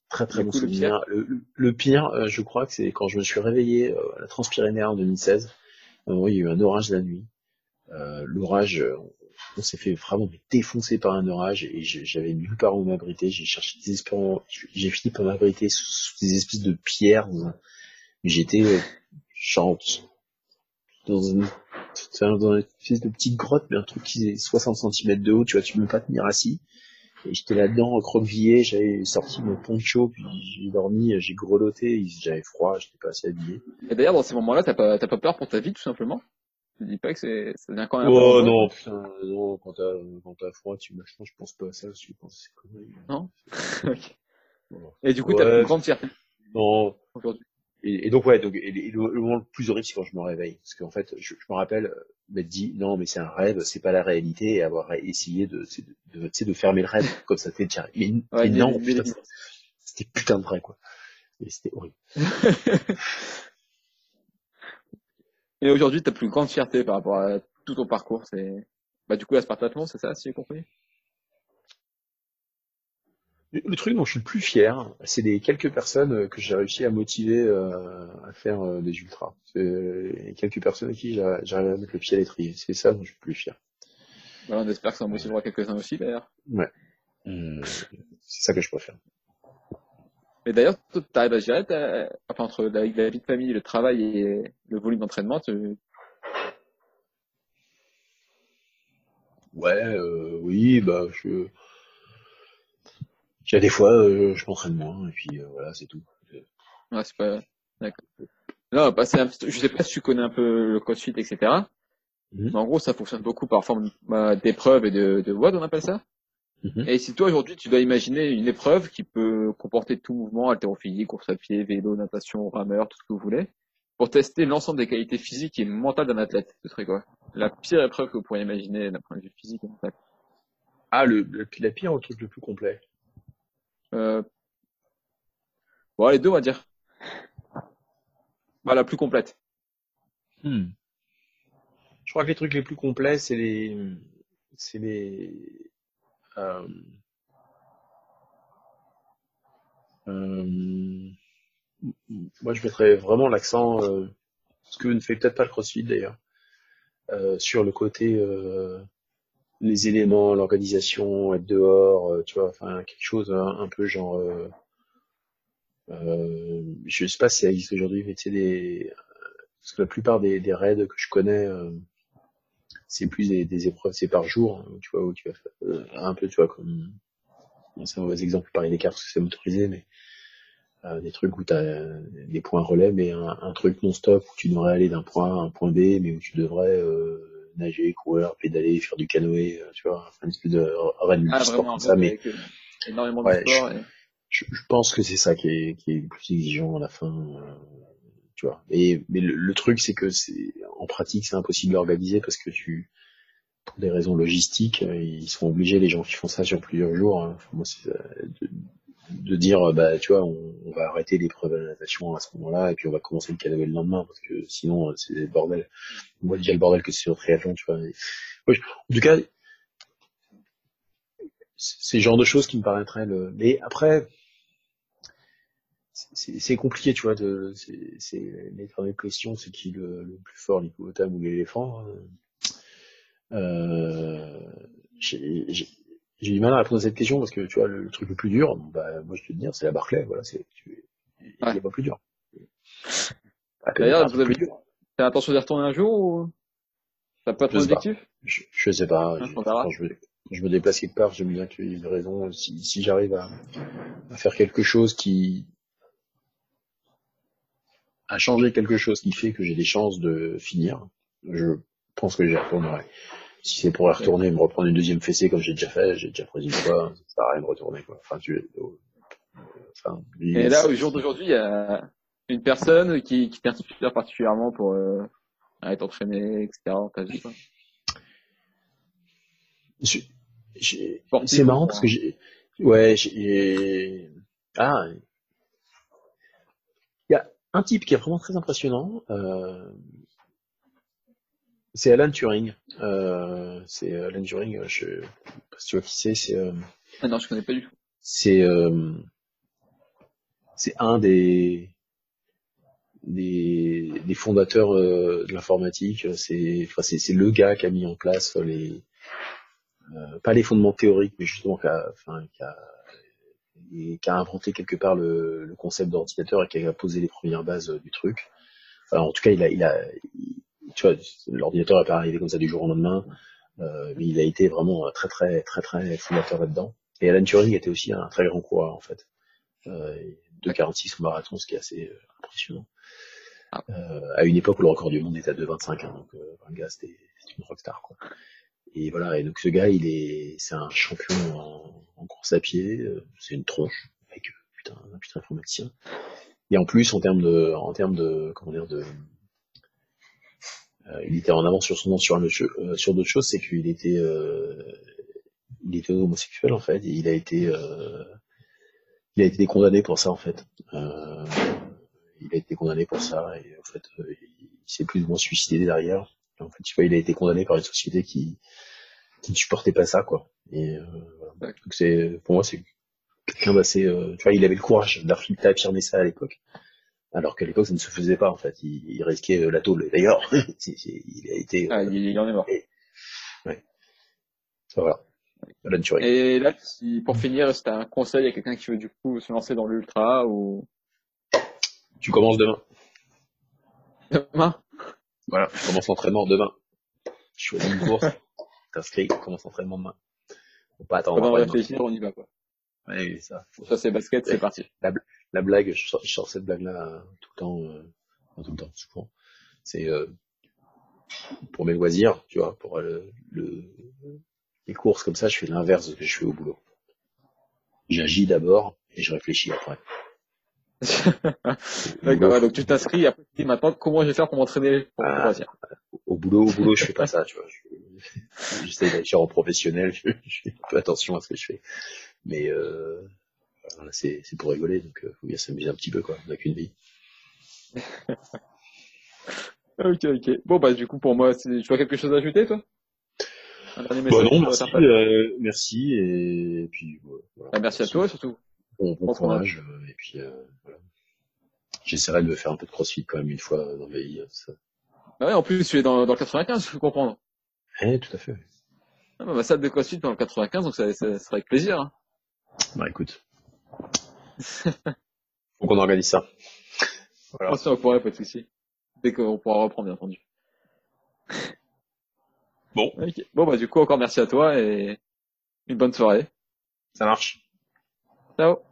très très bon souvenir. Le, le, pire, euh, je crois que c'est quand je me suis réveillé euh, à la Transpyrénéenne en 2016. il y a eu un orage la nuit. Euh, l'orage, on s'est fait vraiment défoncer par un orage et j'avais nulle part où m'abriter. J'ai cherché désespérément, j'ai fini par m'abriter sous des espèces de pierres. J'étais euh, dans une, espèce de petite grotte, mais un truc qui est 60 cm de haut, tu vois, tu peux pas tenir assis. Et j'étais là-dedans, recroquevillé, j'avais sorti mon poncho, puis j'ai dormi, j'ai grelotté, j'avais froid, j'étais pas assez habillé. Et d'ailleurs, dans ces moments-là, t'as pas peur pour ta vie, tout simplement? Je dis pas que c'est, ça devient quand même. Oh non, putain, non, quand t'as, quand t'as froid, tu machin, je pense pas à ça, je pense c'est comme Non? ok. Et du coup, t'as une grande fierté. Non. Aujourd'hui. Et, et, donc ouais, donc et, le, moment le plus horrible c'est quand je me réveille, parce qu'en fait, je, je me rappelle euh, m'être dit non mais c'est un rêve, c'est pas la réalité, et avoir essayé de, de, de, de fermer le rêve comme ça t'es déjà. Mais, ouais, mais non, putain, c'était putain de vrai quoi. Et c'était horrible. Et aujourd'hui, ta plus grande fierté par rapport à tout ton parcours, c'est bah, du coup la Spartathlon, c'est ça, si j'ai compris? Le truc dont je suis le plus fier, c'est des quelques personnes que j'ai réussi à motiver euh, à faire euh, des ultras. C'est quelques personnes à qui j'arrive à mettre le pied à l'étrier. C'est ça dont je suis le plus fier. Bah, on espère que ça en motivera quelques-uns aussi d'ailleurs. Ouais. Mmh. c'est ça que je préfère. Mais d'ailleurs, tu arrives à gérer enfin, entre la, la, vie de famille, le travail et le volume d'entraînement, tu... Ouais, euh, oui, bah je. Il y a des fois, euh, je m'entraîne moins et puis euh, voilà, c'est tout. Ouais, c'est pas. D'accord. Non, bah, un petit- je sais pas si tu connais un peu le CrossFit, etc. Mhm. Mais en gros, ça fonctionne beaucoup par forme bah, d'épreuves et de, de WOD, on appelle ça. Mhm. Et si toi, aujourd'hui, tu dois imaginer une épreuve qui peut comporter tout mouvement, haltérophilie, course à pied, vélo, natation, rameur, tout ce que vous voulez, pour tester l'ensemble des qualités physiques et mentales d'un athlète, ce serait quoi? La pire épreuve que vous pourriez imaginer d'un point de vue physique et mental. Ah, le, le, la pire ou le truc le plus complet Euh... Bon, les deux, on va dire. Bah, la plus complète. Hmm. Je crois que les trucs les plus complets, c'est les, c'est les, euh, euh, moi je mettrais vraiment l'accent, euh, ce que ne fait peut-être pas le CrossFit d'ailleurs, sur le côté les éléments, l'organisation, être dehors, tu vois, enfin quelque chose un, un peu genre, je sais pas si ça existe aujourd'hui, mais tu sais des, parce que la plupart des, raids que je connais, c'est plus des, des épreuves, c'est par jour, hein, où tu vois, où tu vas faire, euh, un peu, tu vois, comme, c'est un mauvais exemple, pareil des cartes, parce que c'est motorisé, mais euh, des trucs où tu as des points relais, mais un, un truc non-stop où tu devrais aller d'un point A à un point B, mais où tu devrais euh, nager, courir, pédaler, faire du canoë, euh, tu vois, enfin, une espèce de raid Ah, vraiment, comme ça, mais euh, énormément de Ouais, sport. et- je, je pense que c'est ça qui est, qui est le plus exigeant à la fin, euh, mais le, truc, c'est que c'est en pratique, c'est impossible à organiser parce que tu, pour des raisons logistiques, ils sont obligés, les gens qui font ça sur plusieurs jours, hein. Euh, de, dire, bah, tu vois, on, va arrêter l'épreuve de natation à ce moment-là, et puis on va commencer le canoë le lendemain, parce que sinon, euh, c'est le bordel. On voit déjà le bordel que c'est au triathlon, tu vois. En tout cas, c'est le genre de choses qui me paraîtraient le, mais après, c'est compliqué, tu vois, de, c'est, l'éternelle question, c'est qui le, le plus fort, l'hippopotame ou l'éléphant. hein. Euh, j'ai, du mal à répondre à cette question parce que, tu vois, le, le truc le plus dur, bah, moi, je peux te dire, c'est la Barclay, voilà, c'est, il Ouais. pas plus dur. Ah, D'ailleurs, vous avez t'as l'intention d'y retourner un jour ou t'as pas ton pas. objectif Je, je sais pas, Hein, je- quand je me déplace quelque part, j'aime bien qu'il y ait une raison, si, si j'arrive à, à faire quelque chose qui, à changer quelque chose qui fait que j'ai des chances de finir, je pense que j'y retournerai. Si c'est pour y retourner et me reprendre une deuxième fessée comme j'ai déjà fait, j'ai déjà pris une fois, ça sert à rien de retourner, quoi. Enfin, tu, euh, enfin, Et là, au jour d'aujourd'hui, il y a une personne qui, qui t'inspire particulièrement pour euh, aller t'entraîner, etc. c'est marrant parce que j'ai, ouais, j'ai, ah, il un type qui est vraiment très impressionnant, euh, c'est Alan Turing. Euh, c'est Alan Turing, euh, je sais pas si tu vois qui c'est, c'est, euh, Ah non, je connais pas du tout. c'est, euh, c'est un des, des, des fondateurs euh, de l'informatique. C'est, enfin, c'est, c'est le gars qui a mis en place les, euh, pas les fondements théoriques, mais justement qui a, enfin, qui a, et qui a inventé quelque part le, le concept d'ordinateur et qui a posé les premières bases euh, du truc. Alors, en tout cas, il a, il a, il- tu vois, l'ordinateur n'est pas arrivé comme ça du jour au lendemain, euh, mais il a été vraiment euh, très, très, très, très fondateur là-dedans. Et Alan Turing était aussi un très grand coureur, en fait. Euh, 2,46 au marathon, ce qui est assez impressionnant. Ah. Euh, à une époque où le record du monde était à 2,25, hein, donc euh, un gars, c'était une rockstar, quoi. Et voilà, et donc ce gars, il est, c'est un champion en, en course à pied, euh, c'est une tronche, avec euh, putain, un putain informaticien. Et en plus, en termes de, en termes de, comment dire, de, euh, il était en avance sur son nom sur, euh, sur d'autres choses, c'est qu'il était, euh, il était homosexuel en fait, et il a été, euh, il a été condamné pour ça en fait. Il a été condamné pour ça et en fait, il s'est plus ou moins suicidé derrière. En fait, tu vois, il a été condamné par une société qui, qui ne supportait pas ça quoi. Et euh, voilà. Donc c'est, pour moi, c'est quelqu'un d'assez, euh, tu vois, il avait le courage d'affir- d'affirmer ça à l'époque. Alors qu'à l'époque, ça ne se faisait pas, en fait. Il, il risquait euh, la tôle. D'ailleurs, il a été, Ah, il, il en est mort. voilà. Alan Turing. Et là, si, pour finir, si un conseil à quelqu'un qui veut du coup se lancer dans l'ultra ou Tu commences demain. demain, Voilà. Je commence l'entraînement demain. Je choisis une course. T'inscris, commence l'entraînement demain. Faut pas attendre. réfléchir, on y va quoi. Oui, ça. Ça c'est basket, c'est parti. La blague, je sors, je sors cette blague-là euh, tout le temps. euh, tout le temps, souvent. C'est euh, pour mes loisirs, tu vois, pour le, les courses comme ça, je fais l'inverse de ce que je fais au boulot. J'agis d'abord et je réfléchis après. D'accord, donc tu t'inscris, après tu dis maintenant comment je vais faire pour m'entraîner pour ah, Au boulot, au boulot, je fais pas ça, tu vois. J'essaie d'être en professionnel, je, fais un peu attention à ce que je fais. Mais euh, c'est pour rigoler, donc il euh, faut bien s'amuser un petit peu, quoi. On n'a qu'une vie. ok, ok. Bon, bah du coup, pour moi, tu as quelque chose à ajouter, toi? Un dernier bah non, merci, euh, merci, et puis voilà. Bah, merci à toi, surtout. Bon, bon courage, euh, et puis euh, voilà. J'essaierai de faire un peu de crossfit quand même une fois dans ma vie. Ça. Bah ouais, en plus, tu es dans, dans le 95, je peux comprendre. Eh, tout à fait. Ah, bah, ma salle de crossfit dans le 95, donc ça, ça, sera avec plaisir. Hein. Bah écoute. Faut qu'on organise ça. Voilà. On pourrait, pas de souci. Dès qu'on pourra reprendre, bien entendu. Bon. Bon, bah, du coup, encore merci à toi et une bonne soirée. Ça marche. So